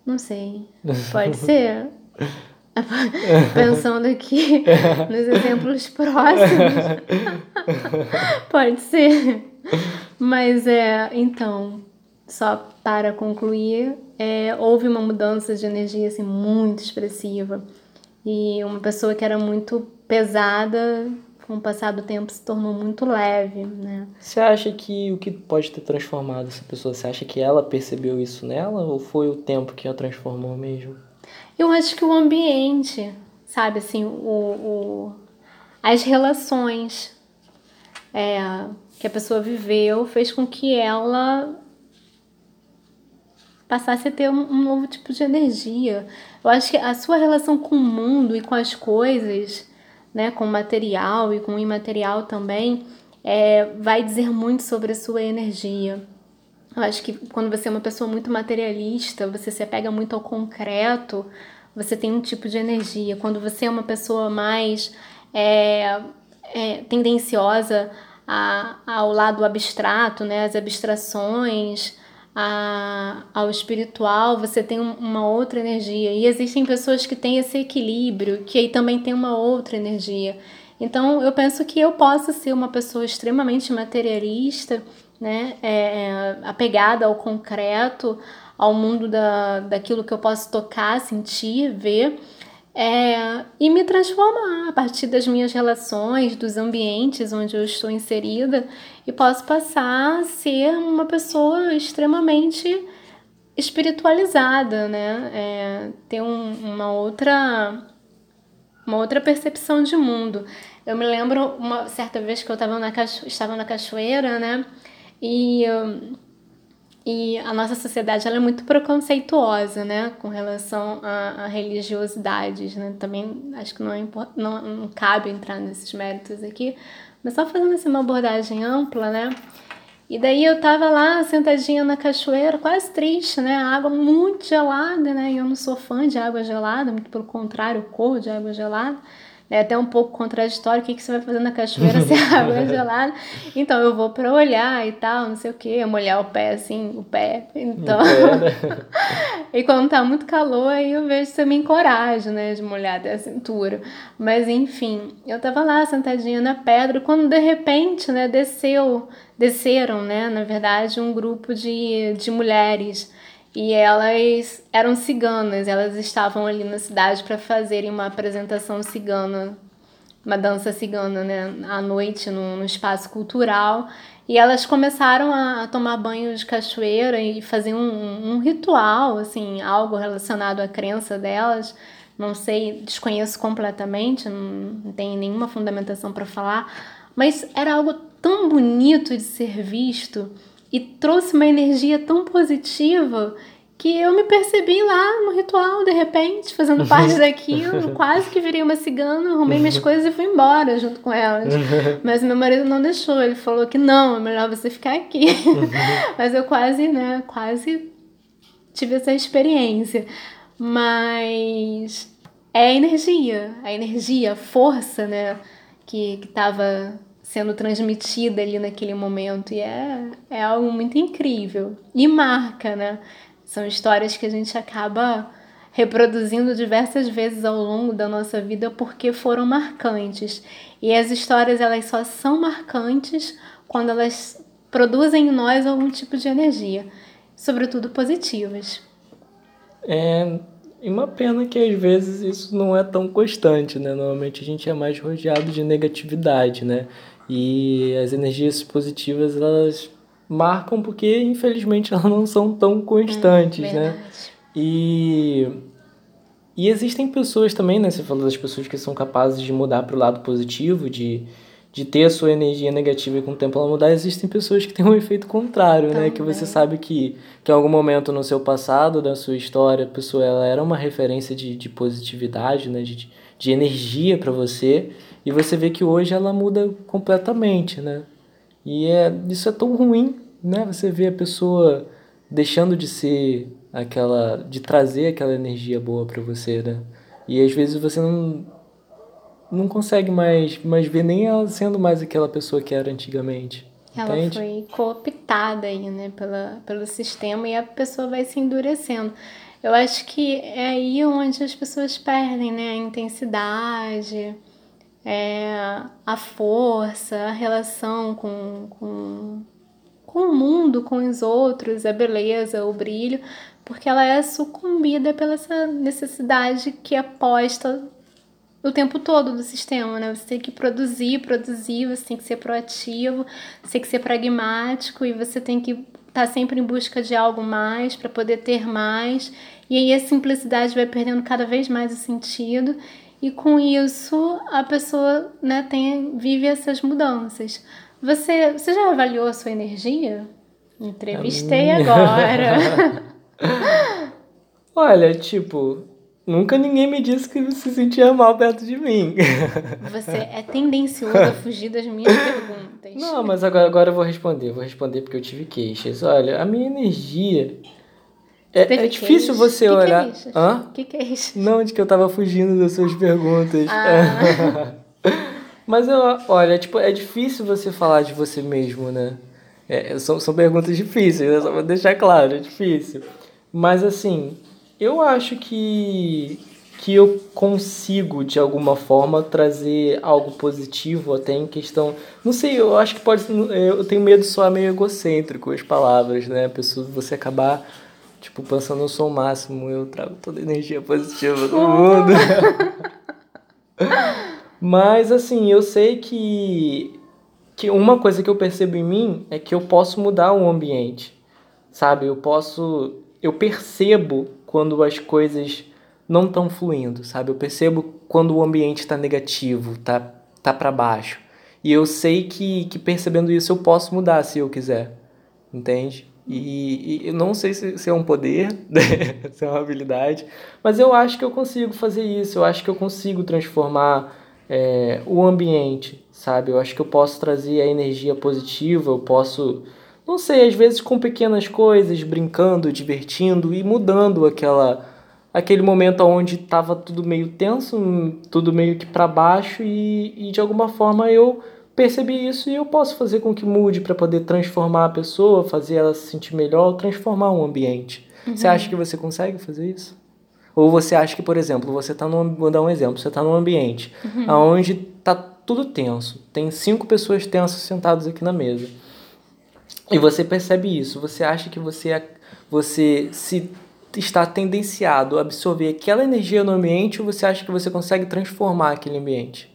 S1: Não sei. Pode ser. Pensando aqui nos exemplos próximos. Pode ser. Mas é, então, só para concluir, é, houve uma mudança de energia assim, muito expressiva. E uma pessoa que era muito pesada, com o passar do tempo, se tornou muito leve, né?
S2: Você acha que o que pode ter transformado essa pessoa? Você acha que ela percebeu isso nela ou foi o tempo que a transformou mesmo?
S1: Eu acho que o ambiente, sabe, assim, o, o as relações é, que a pessoa viveu fez com que ela passasse a ter um, um, novo tipo de energia. Eu acho que a sua relação com o mundo e com as coisas, né, com o material e com o imaterial também, é, vai dizer muito sobre a sua energia. Eu acho que quando você é uma pessoa muito materialista, você se apega muito ao concreto, você tem um tipo de energia. Quando você é uma pessoa mais é, é, tendenciosa a, ao lado abstrato, né, as abstrações, a, ao espiritual, você tem uma outra energia. E existem pessoas que têm esse equilíbrio, que aí também tem uma outra energia. Então, eu penso que eu posso ser uma pessoa extremamente materialista né, é, é, apegada ao concreto, ao mundo da, daquilo que eu posso tocar, sentir, ver, é, e me transformar a partir das minhas relações, dos ambientes onde eu estou inserida, e posso passar a ser uma pessoa extremamente espiritualizada, né? É, ter um, uma outra uma outra percepção de mundo. Eu me lembro uma certa vez que eu estava na, cacho estava na cachoeira, né? E, e a nossa sociedade ela é muito preconceituosa, né, com relação a, a religiosidades, né? Também acho que não, é não, não cabe entrar nesses méritos aqui, mas só fazendo assim, uma abordagem ampla, né? E daí eu tava lá sentadinha na cachoeira, quase triste, né? Água muito gelada, né? E eu não sou fã de água gelada, muito pelo contrário, corro de água gelada é até um pouco contraditório. O que, que você vai fazer na cachoeira se a água é gelada? Então, eu vou para olhar e tal, não sei o que, molhar o pé assim, o pé. Então. Né? e quando tá muito calor, aí eu vejo se eu me encorajo, né, de molhar até a cintura. Mas enfim, eu tava lá sentadinha na pedra, quando de repente, né, desceu, desceram, né, na verdade, um grupo de, de mulheres e elas eram ciganas, elas estavam ali na cidade para fazerem uma apresentação cigana, uma dança cigana, né, à noite no, no espaço cultural. E elas começaram a, a, tomar banho de cachoeira e fazer um, um ritual, assim, algo relacionado à crença delas. Não sei, desconheço completamente, não, tenho nenhuma fundamentação para falar, mas era algo tão bonito de ser visto e trouxe uma energia tão positiva que eu me percebi lá no ritual, de repente, fazendo parte daquilo, quase que virei uma cigana, arrumei minhas coisas e fui embora junto com elas. Mas meu marido não deixou, ele falou que não, é melhor você ficar aqui. Mas eu quase, né, quase tive essa experiência. Mas é a energia, a energia, a força, né, que, que tava sendo transmitida ali naquele momento. E é, é algo muito incrível. E marca, né? São histórias que a gente acaba reproduzindo diversas vezes ao longo da nossa vida porque foram marcantes. E as histórias elas só são marcantes quando elas produzem em nós algum tipo de energia, sobretudo positivas.
S2: É uma pena que às vezes isso não é tão constante, né? Normalmente a gente é mais rodeado de negatividade, né? E as energias positivas elas marcam porque infelizmente elas não são tão constantes, hum, né? E e existem pessoas também, né? Você falou das pessoas que são capazes de mudar para o lado positivo, de, de ter a sua energia negativa e com o tempo ela mudar. Existem pessoas que têm um efeito contrário, também. né? Que você sabe que, que em algum momento no seu passado, da sua história, a pessoa ela era uma referência de, de positividade, né? De, de energia para você. E você vê que hoje ela muda completamente, né? E é, isso é tão ruim, né? Você vê a pessoa deixando de ser aquela de trazer aquela energia boa para você, né? E às vezes você não não consegue mais, mais ver nem ela sendo mais aquela pessoa que era antigamente.
S1: Ela
S2: entende?
S1: foi cooptada aí, né, pela, pelo sistema e a pessoa vai se endurecendo. Eu acho que é aí onde as pessoas perdem, né, a intensidade, é, a força, a relação com, com, com o mundo, com os outros, a beleza, o brilho, porque ela é sucumbida pela essa necessidade que é posta o tempo todo do sistema, né? Você tem que produzir, produzir, você tem que ser proativo, você tem que ser pragmático e você tem que estar tá sempre em busca de algo mais para poder ter mais. E aí a simplicidade vai perdendo cada vez mais o sentido e com isso a pessoa né, tem, vive essas mudanças. Você, você já avaliou a sua energia? Entrevistei agora.
S2: Olha, tipo, nunca ninguém me disse que se sentia mal perto de mim.
S1: Você é tendencioso a fugir das minhas perguntas.
S2: Não, mas agora, agora eu vou responder. Vou responder porque eu tive queixas. Olha, a minha energia é, é difícil você
S1: que
S2: olhar.
S1: Que é? O que, que é isso?
S2: Não, de que eu tava fugindo das suas perguntas. Ah. Mas eu, olha, tipo, é difícil você falar de você mesmo, né? É, são, são perguntas difíceis, né? Só pra deixar claro, é difícil. Mas assim, eu acho que que eu consigo de alguma forma trazer algo positivo até em questão, não sei, eu acho que pode, eu tenho medo de soar meio egocêntrico as palavras, né? A pessoa você acabar Tipo, pensando eu sou o máximo, eu trago toda a energia positiva do mundo. Mas assim, eu sei que que uma coisa que eu percebo em mim é que eu posso mudar o ambiente. Sabe? Eu posso eu percebo quando as coisas não estão fluindo, sabe? Eu percebo quando o ambiente está negativo, tá tá para baixo. E eu sei que, que percebendo isso eu posso mudar se eu quiser. Entende? E, e não sei se, se é um poder, se é uma habilidade, mas eu acho que eu consigo fazer isso. Eu acho que eu consigo transformar é, o ambiente, sabe? Eu acho que eu posso trazer a energia positiva, eu posso, não sei, às vezes com pequenas coisas, brincando, divertindo e mudando aquela aquele momento onde estava tudo meio tenso, tudo meio que para baixo e, e de alguma forma eu percebi isso e eu posso fazer com que mude para poder transformar a pessoa, fazer ela se sentir melhor, transformar um ambiente. Uhum. Você acha que você consegue fazer isso? Ou você acha que, por exemplo, você está num, vou dar um exemplo, você está num ambiente uhum. onde está tudo tenso, tem cinco pessoas tensas sentadas aqui na mesa. E você percebe isso, você acha que você, você se está tendenciado a absorver aquela energia no ambiente ou você acha que você consegue transformar aquele ambiente?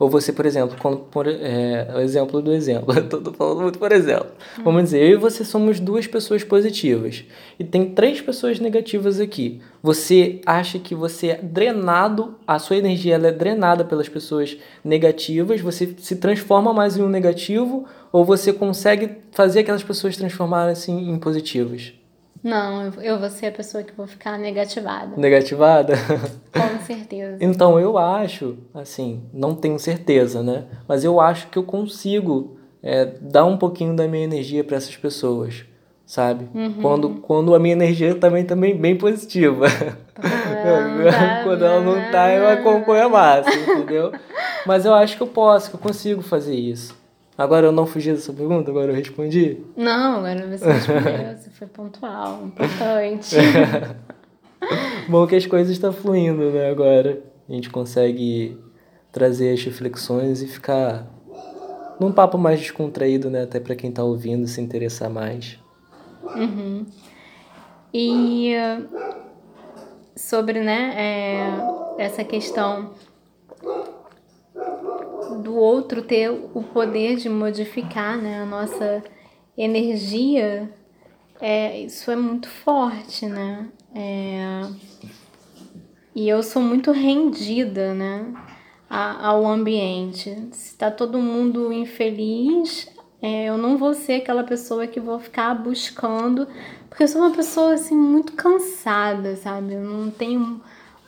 S2: Ou você, por exemplo, quando, por, é, o exemplo do exemplo, estou falando muito por exemplo. Hum. Vamos dizer, eu e você somos duas pessoas positivas e tem três pessoas negativas aqui. Você acha que você é drenado, a sua energia ela é drenada pelas pessoas negativas, você se transforma mais em um negativo ou você consegue fazer aquelas pessoas transformarem assim em positivas?
S1: Não, eu, vou ser a pessoa que vou ficar negativada.
S2: Negativada?
S1: Com certeza.
S2: então, eu acho, assim, não tenho certeza, né? Mas eu acho que eu consigo é, dar um pouquinho da minha energia para essas pessoas, sabe? Uhum. Quando, quando a minha energia também também bem positiva. quando ela não tá, eu acompanho a massa, entendeu? Mas eu acho que eu posso, que eu consigo fazer isso. Agora eu não fugi dessa pergunta, agora eu respondi?
S1: Não, agora você respondeu, você foi pontual, importante.
S2: Bom que as coisas estão fluindo, né, agora. A gente consegue trazer as reflexões e ficar num papo mais descontraído, né, até para quem tá ouvindo se interessar mais.
S1: Uhum. E sobre, né, é, essa questão do outro ter o poder de modificar né, a nossa energia, é, isso é muito forte, né? É, e eu sou muito rendida, né? A, ao ambiente. Se tá todo mundo infeliz, é, eu não vou ser aquela pessoa que vou ficar buscando, porque eu sou uma pessoa assim muito cansada, sabe? Eu não tenho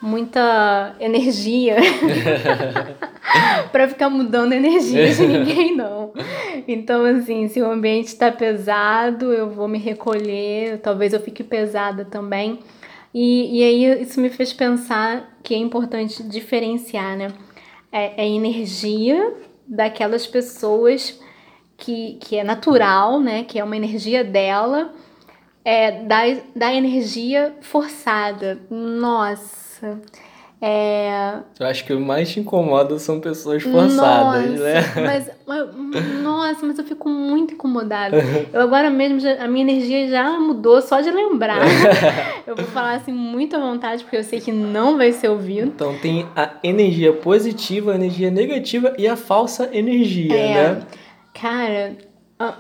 S1: muita energia para ficar mudando energia de ninguém, não. Então, assim, se o ambiente está pesado, eu vou me recolher, talvez eu fique pesada também. E, e aí isso me fez pensar que é importante diferenciar, né? É, é energia daquelas pessoas que, que é natural, né? Que é uma energia dela, é da, da energia forçada. Nossa! É...
S2: Eu acho que o mais te incomoda são pessoas forçadas,
S1: nossa,
S2: né?
S1: Mas, nossa, mas eu fico muito incomodada. Eu agora mesmo, já, a minha energia já mudou só de lembrar. eu vou falar assim muito à vontade, porque eu sei que não vai ser ouvido.
S2: Então tem a energia positiva, a energia negativa e a falsa energia, é, né?
S1: Cara,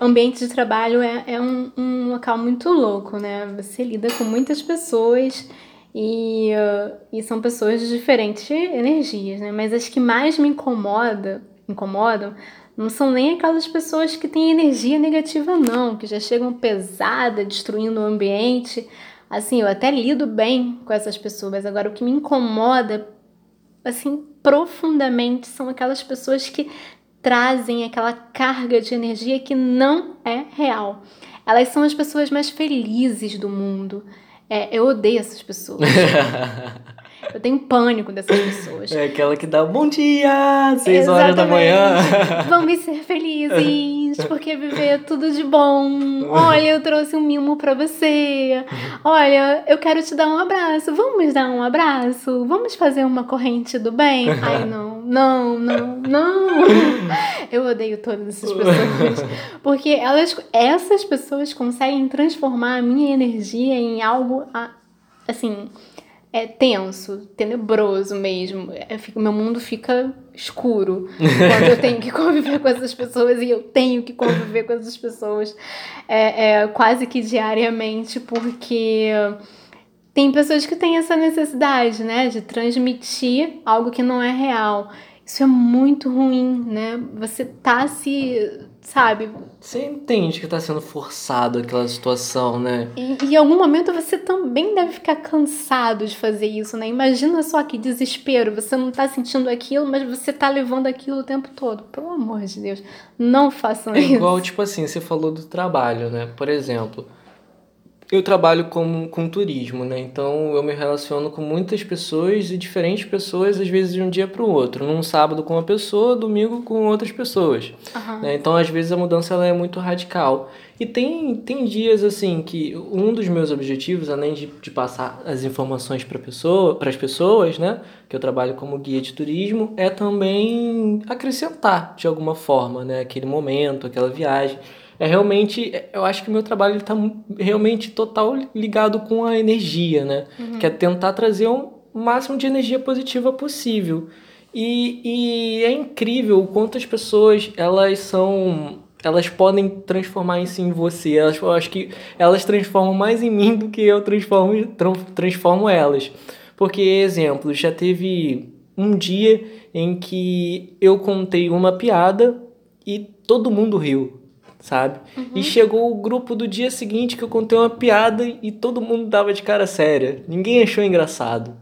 S1: ambiente de trabalho é, é um, um local muito louco, né? Você lida com muitas pessoas e, e são pessoas de diferentes energias, né? Mas as que mais me incomoda, incomodam não são nem aquelas pessoas que têm energia negativa, não, que já chegam pesada, destruindo o ambiente. Assim, eu até lido bem com essas pessoas. Agora, o que me incomoda, assim, profundamente, são aquelas pessoas que trazem aquela carga de energia que não é real. Elas são as pessoas mais felizes do mundo. É, eu odeio essas pessoas. eu tenho pânico dessas pessoas.
S2: É aquela que dá bom dia, seis horas da manhã.
S1: Vamos ser felizes, porque viver é tudo de bom. Olha, eu trouxe um mimo pra você. Olha, eu quero te dar um abraço. Vamos dar um abraço? Vamos fazer uma corrente do bem? Ai, não, não, não, não. Eu odeio todas essas pessoas. Porque elas, essas pessoas conseguem transformar a minha energia em algo assim é tenso, tenebroso mesmo. É, fica, meu mundo fica escuro quando eu tenho que conviver com essas pessoas e eu tenho que conviver com essas pessoas é, é, quase que diariamente, porque tem pessoas que têm essa necessidade, né, de transmitir algo que não é real. Isso é muito ruim, né? Você tá se sabe?
S2: Você entende que tá sendo forçado aquela situação, né?
S1: E, e em algum momento você também deve ficar cansado de fazer isso, né? Imagina só que desespero, você não tá sentindo aquilo, mas você tá levando aquilo o tempo todo. Pelo amor de Deus, não façam
S2: é
S1: isso.
S2: É igual, tipo assim, você falou do trabalho, né? Por exemplo, eu trabalho com, com turismo, né? Então eu me relaciono com muitas pessoas e diferentes pessoas, às vezes de um dia para o outro. Num sábado com uma pessoa, domingo com outras pessoas. Uhum. Né? Então às vezes a mudança ela é muito radical. E tem, tem dias assim que um dos meus objetivos, além de, de passar as informações para pessoa, as pessoas, né? Que eu trabalho como guia de turismo, é também acrescentar de alguma forma, né? Aquele momento, aquela viagem é realmente, eu acho que o meu trabalho está realmente total ligado com a energia, né? Uhum. Que é tentar trazer o um máximo de energia positiva possível. E, e é incrível o quanto as pessoas, elas são elas podem transformar isso em você. Elas, eu acho que elas transformam mais em mim do que eu transformo, transformo elas. Porque, exemplo, já teve um dia em que eu contei uma piada e todo mundo riu sabe? Uhum. E chegou o grupo do dia seguinte que eu contei uma piada e todo mundo dava de cara séria. Ninguém achou engraçado.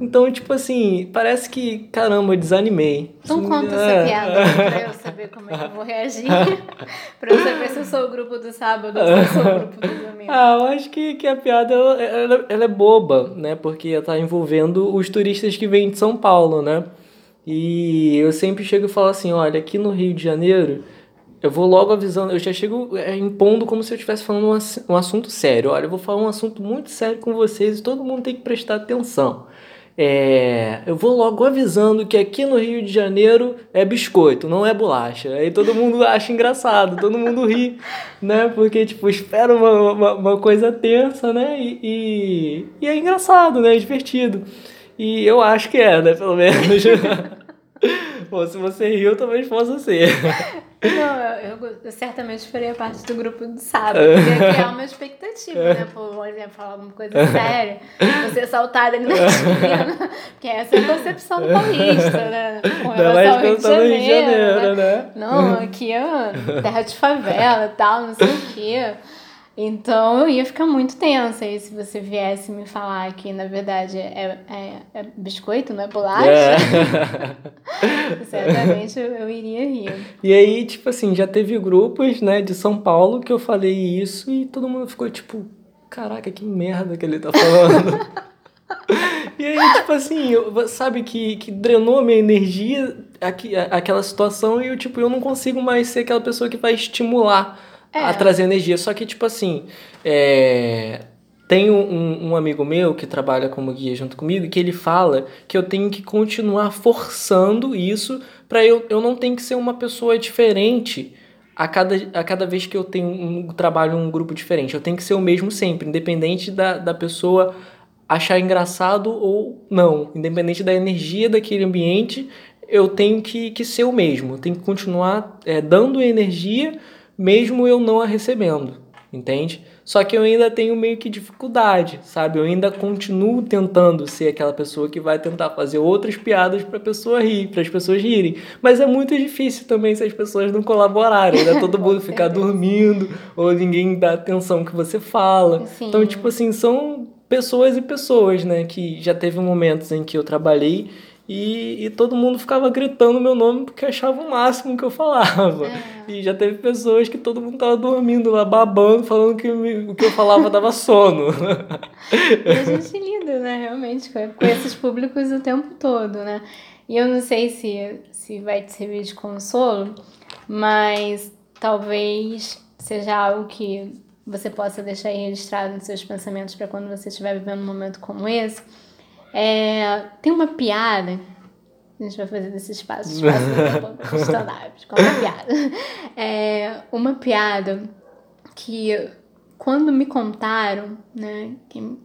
S2: Então, tipo assim, parece que, caramba, eu desanimei.
S1: Não
S2: assim,
S1: conta é... essa piada pra eu saber como é que eu vou reagir. pra eu saber se eu sou o grupo do sábado ou se eu sou o grupo do domingo.
S2: Ah, eu acho que, que a piada ela, ela é boba, né? Porque ela tá envolvendo os turistas que vêm de São Paulo, né? E eu sempre chego e falo assim: olha, aqui no Rio de Janeiro eu vou logo avisando, eu já chego é, impondo como se eu estivesse falando um, um assunto sério. Olha, eu vou falar um assunto muito sério com vocês e todo mundo tem que prestar atenção. É, eu vou logo avisando que aqui no Rio de Janeiro é biscoito, não é bolacha. Aí todo mundo acha engraçado, todo mundo ri, né? Porque, tipo, espera uma, uma, uma coisa tensa, né? E, e, e, é engraçado, né? É divertido. E eu acho que é, né? Pelo menos. Pô, se você riu, talvez possa ser.
S1: Não, eu, eu, certamente faria parte do grupo do sábado, porque criar uma expectativa, né? Por exemplo, falar alguma coisa séria, você saltar ali na esquina, porque essa é a concepção do paulista, né? Com relação ao Rio de Janeiro, Rio de Janeiro né? né? Não, aqui é terra de favela e tal, não sei o quê. Então eu ia ficar muito tensa. E se você viesse me falar que na verdade é, é, é biscoito, não é bolacha, é. certamente eu, eu, iria rir.
S2: E aí, tipo assim, já teve grupos, né, de São Paulo que eu falei isso e todo mundo ficou tipo, caraca, que merda que ele tá falando. e aí, tipo assim, eu, sabe que, que drenou a minha energia aqui, aquela situação e eu, tipo, eu não consigo mais ser aquela pessoa que vai estimular é. a trazer energia. Só que, tipo assim, é... tem um, um amigo meu que trabalha como guia junto comigo que ele fala que eu tenho que continuar forçando isso para eu, eu não tenho que ser uma pessoa diferente a cada, a cada vez que eu tenho um trabalho um grupo diferente. Eu tenho que ser o mesmo sempre, independente da, da pessoa achar engraçado ou não, independente da energia daquele ambiente, eu tenho que, que ser o mesmo, eu tenho que continuar é, dando energia mesmo eu não a recebendo, entende? Só que eu ainda tenho meio que dificuldade, sabe? Eu ainda continuo tentando ser aquela pessoa que vai tentar fazer outras piadas para pessoa rir, para as pessoas rirem. Mas é muito difícil também se as pessoas não colaborarem, né? Todo mundo ficar dormindo ou ninguém dá atenção que você fala. Sim. Então, tipo assim, são pessoas e pessoas, né? Que já teve momentos em que eu trabalhei e, e todo mundo ficava gritando meu nome porque achava o máximo que eu falava. É. E já teve pessoas que todo mundo tava dormindo lá, babando, falando que o que eu falava dava sono.
S1: E a gente lida, né, realmente, com esses públicos o tempo todo, né? E eu não sei se, se vai te servir de consolo, mas talvez seja algo que você possa deixar registrado nos seus pensamentos para quando você estiver vivendo um momento como esse é, tem uma piada. A gente vai fazer desse espaço, espaço uma piada. É, uma piada que quando me contaram, né? Quem,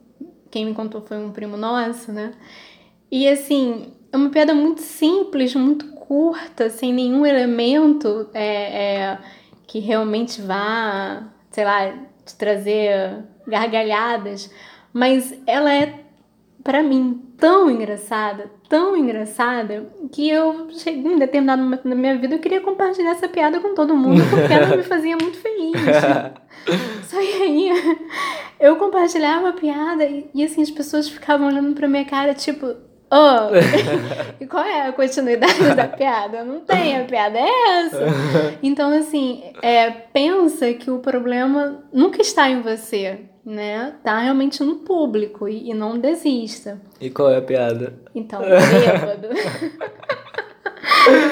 S1: quem me contou foi um primo nosso, né? E assim, é uma piada muito simples, muito curta, sem nenhum elemento é, é, que realmente vá, sei lá, te trazer gargalhadas, mas ela é para mim tão engraçada, tão engraçada, que eu cheguei em determinado momento da minha vida eu queria compartilhar essa piada com todo mundo, porque ela me fazia muito feliz. Só que aí eu compartilhava a piada e, e assim as pessoas ficavam olhando pra minha cara, tipo, Oh, e qual é a continuidade da piada? Não tem, a piada é essa. Então, assim, é, pensa que o problema nunca está em você né, tá realmente no público e, e não desista.
S2: E qual é a piada?
S1: Então, bêbado.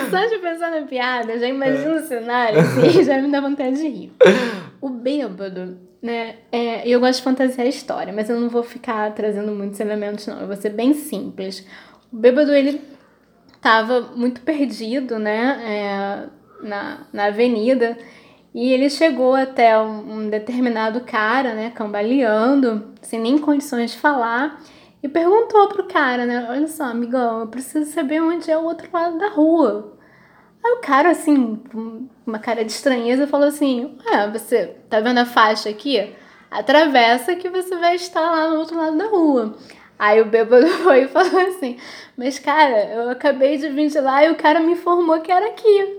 S1: Só de pensar na piada, já imagino o cenário assim, já me dá vontade de rir. O bêbado, né? É, eu gosto de fantasiar a história, mas eu não vou ficar trazendo muitos elementos, não. Eu vou ser bem simples. O bêbado, ele tava muito perdido, né? É, na, na avenida. E ele chegou até um, determinado cara, né, cambaleando, sem nem condições de falar, e perguntou pro cara, né, olha só, amigão, eu preciso saber onde é o outro lado da rua. Aí o cara, assim, uma cara de estranheza, falou assim, é, você tá vendo a faixa aqui? Atravessa que você vai estar lá no outro lado da rua. Aí o bêbado foi e falou assim, mas cara, eu acabei de vir de lá e o cara me informou que era aqui.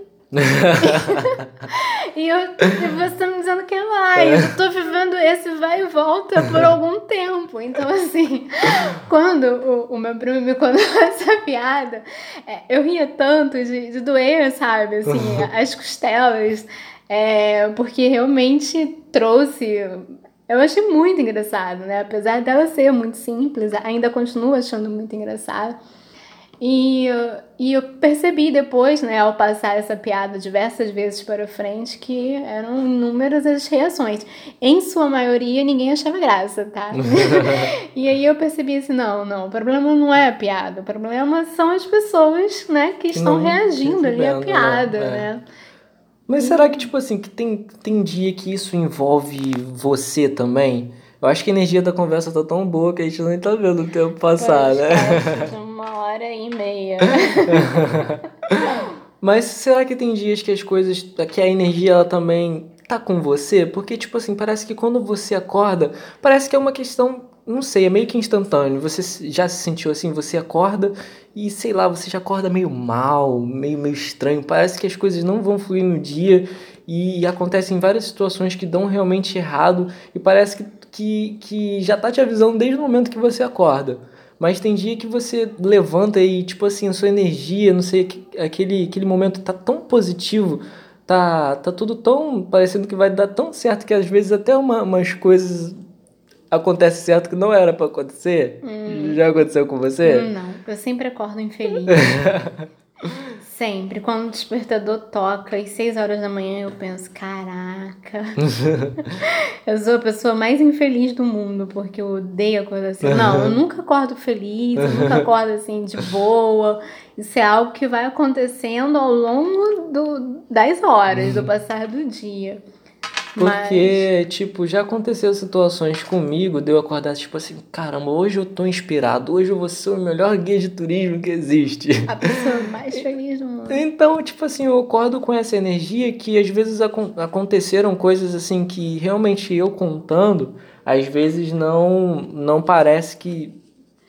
S1: E eu, e você tá me dizendo que é vai. Eu tô vivendo esse vai e volta por algum tempo. Então, assim, quando o, o meu primo me contou essa piada, é, eu ria tanto de, de doer, sabe? Assim, as costelas. É, porque realmente trouxe. Eu achei muito engraçado, né? Apesar dela ser muito simples, ainda continuo achando muito engraçado. E, e eu percebi depois, né, ao passar essa piada diversas vezes para frente, que eram inúmeras as reações. Em sua maioria, ninguém achava graça, tá? e aí eu percebi assim, não, não, o problema não é a piada, o problema são as pessoas, né, que estão não, reagindo ali à né? piada, né? né?
S2: Mas será que, tipo assim, que tem, tem dia que isso envolve você também? Eu acho que a energia da conversa tá tão boa que a gente nem tá vendo o tempo passar, né?
S1: uma hora e meia.
S2: Mas será que tem dias que as coisas, que a energia ela também tá com você? Porque, tipo assim, parece que quando você acorda, parece que é uma questão, não sei, é meio que instantâneo. Você já se sentiu assim, você acorda e, sei lá, você já acorda meio mal, meio, meio estranho. Parece que as coisas não vão fluir no dia e acontecem várias situações que dão realmente errado e parece que que, que já tá te avisando desde o momento que você acorda. Mas tem dia que você levanta e, tipo assim, a sua energia, não sei, aquele, aquele momento tá tão positivo, tá, tá tudo tão parecendo que vai dar tão certo que às vezes até uma, umas coisas acontecem certo que não era para acontecer. Hum. Já aconteceu com você?
S1: Hum, não, eu sempre acordo infeliz. Sempre. Quando o despertador toca às 6 horas da manhã, eu penso: caraca, eu sou a pessoa mais infeliz do mundo, porque eu odeio acordar assim. Não, eu nunca acordo feliz, eu nunca acordo assim de boa. Isso é algo que vai acontecendo ao longo do, das horas, do passar do dia.
S2: Porque, Mas... tipo, já aconteceu situações comigo de eu acordar, tipo assim, caramba, hoje eu tô inspirado, hoje eu vou ser o melhor guia de turismo que existe.
S1: A pessoa mais feliz do mundo.
S2: Então, tipo assim, eu acordo com essa energia que às vezes ac aconteceram coisas assim que realmente eu contando, às vezes não, não parece que.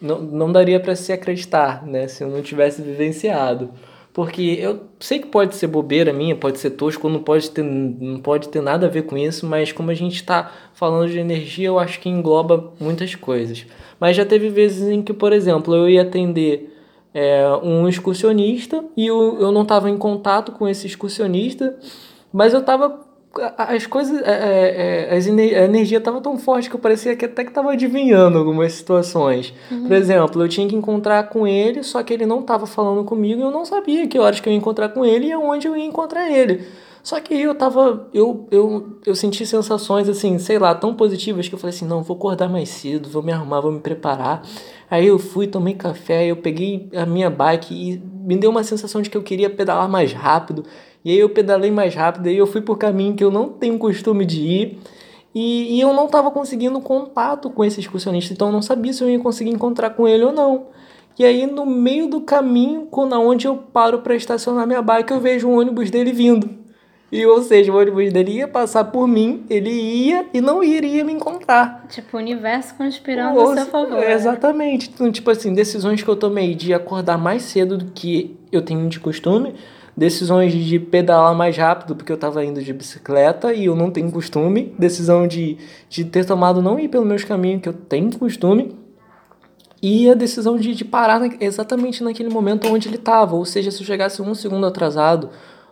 S2: Não, não daria para se acreditar, né? Se eu não tivesse vivenciado. Porque eu sei que pode ser bobeira minha, pode ser tosco, não pode ter, não pode ter nada a ver com isso, mas como a gente está falando de energia, eu acho que engloba muitas coisas. Mas já teve vezes em que, por exemplo, eu ia atender é, um excursionista e eu, eu não estava em contato com esse excursionista, mas eu estava as coisas, é, é, é a energia estava tão forte que eu parecia que até que estava adivinhando algumas situações. Uhum. Por exemplo, eu tinha que encontrar com ele, só que ele não estava falando comigo e eu não sabia que horas que eu ia encontrar com ele e aonde eu ia encontrar ele. Só que eu tava. Eu, eu, eu senti sensações assim, sei lá, tão positivas que eu falei assim: não, vou acordar mais cedo, vou me arrumar, vou me preparar. Aí eu fui, tomei café, eu peguei a minha bike e me deu uma sensação de que eu queria pedalar mais rápido. E aí eu pedalei mais rápido, aí eu fui por caminho que eu não tenho costume de ir. E, e eu não estava conseguindo contato com esse excursionista, então eu não sabia se eu ia conseguir encontrar com ele ou não. E aí no meio do caminho, quando onde eu paro para estacionar minha bike, eu vejo um ônibus dele vindo. E, ou seja, o ônibus dele ia passar por mim, ele ia e não iria me encontrar.
S1: Tipo, o universo conspirando ou, a seu favor.
S2: Né? Exatamente. Então, tipo assim, decisões que eu tomei de acordar mais cedo do que eu tenho de costume, decisões de pedalar mais rápido porque eu estava indo de bicicleta e eu não tenho costume, decisão de, de ter tomado não ir pelo meus caminhos que eu tenho costume, e a decisão de, de parar na, exatamente naquele momento onde ele estava, ou seja, se eu chegasse um segundo atrasado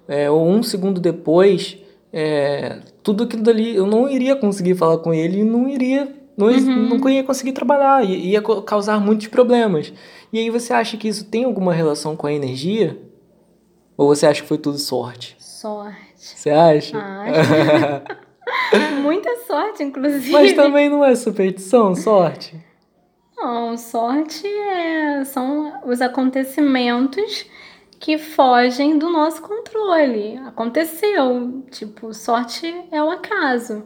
S2: é, ou um segundo depois, é, tudo aquilo dali eu não iria conseguir falar com ele e não iria não, uhum. não ia conseguir trabalhar, ia causar muitos problemas. E aí você acha que isso tem alguma relação com a energia? Ou você acha que foi tudo sorte?
S1: Sorte.
S2: Você acha?
S1: Muita sorte, inclusive.
S2: Mas também não é superstição, sorte?
S1: Não, sorte é, são os acontecimentos que fogem do nosso controle. Aconteceu. Tipo, sorte é o acaso.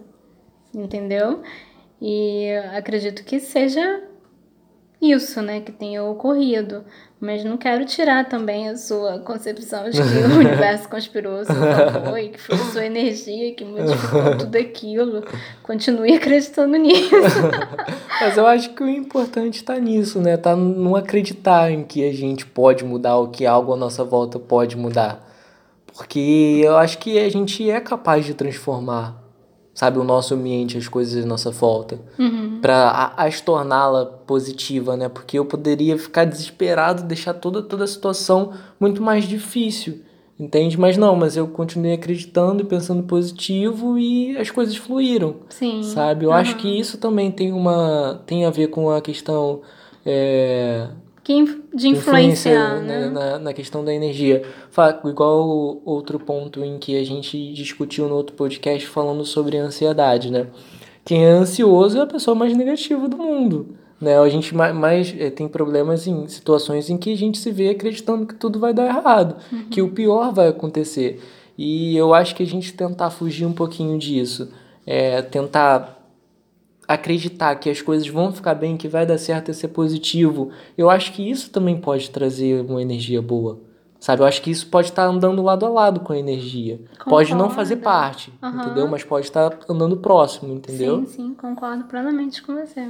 S1: Entendeu? E acredito que seja isso, né, que tenha ocorrido. Mas não quero tirar também a sua concepção de que o universo conspirou e que foi a sua energia que modificou tudo aquilo. Continue acreditando nisso.
S2: Mas eu acho que o importante está nisso, né? Tá não acreditar em que a gente pode mudar ou que algo à nossa volta pode mudar. Porque eu acho que a gente é capaz de transformar, sabe, o nosso ambiente, as coisas à nossa volta,
S1: Uhum.
S2: Para as torná-la positiva, né? Porque eu poderia ficar desesperado, deixar toda toda a situação muito mais difícil, entende? Mas não, mas eu continuei acreditando e pensando positivo e as coisas fluíram,
S1: Sim.
S2: sabe? Eu acho que isso também tem uma tem a ver com a questão é,
S1: de influenciar, né?
S2: na, na questão da energia. Igual outro ponto em que a gente discutiu no outro podcast falando sobre ansiedade, né? Quem é ansioso é a pessoa mais negativa do mundo. Né? A gente ma- mais eh, tem problemas em situações em que a gente se vê acreditando que tudo vai dar errado, que o pior vai acontecer. E eu acho que a gente tentar fugir um pouquinho disso, é, tentar acreditar que as coisas vão ficar bem, que vai dar certo e ser positivo, eu acho que isso também pode trazer uma energia boa. Sabe? Eu acho que isso pode estar andando lado a lado com a energia. Pode não
S1: Concordo.
S2: fazer parte,
S1: Aham.
S2: entendeu? Mas pode estar andando próximo, entendeu?
S1: Sim, sim, concordo plenamente com você.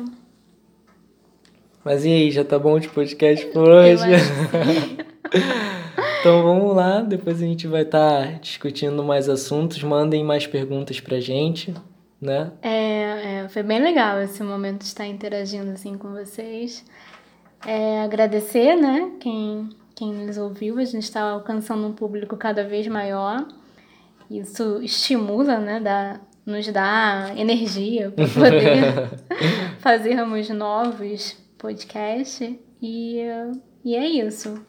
S2: Mas e aí, já tá bom de podcast por hoje? então vamos lá, depois a gente vai estar discutindo mais assuntos. Mandem mais perguntas pra gente, né?
S1: É, é, foi bem legal esse momento de estar interagindo assim com vocês. É, agradecer, né, quem, quem nos ouviu. A gente está alcançando um público cada vez maior. Isso estimula, né, dá, nos dá energia para poder fazermos novos podcasts. E, e é isso.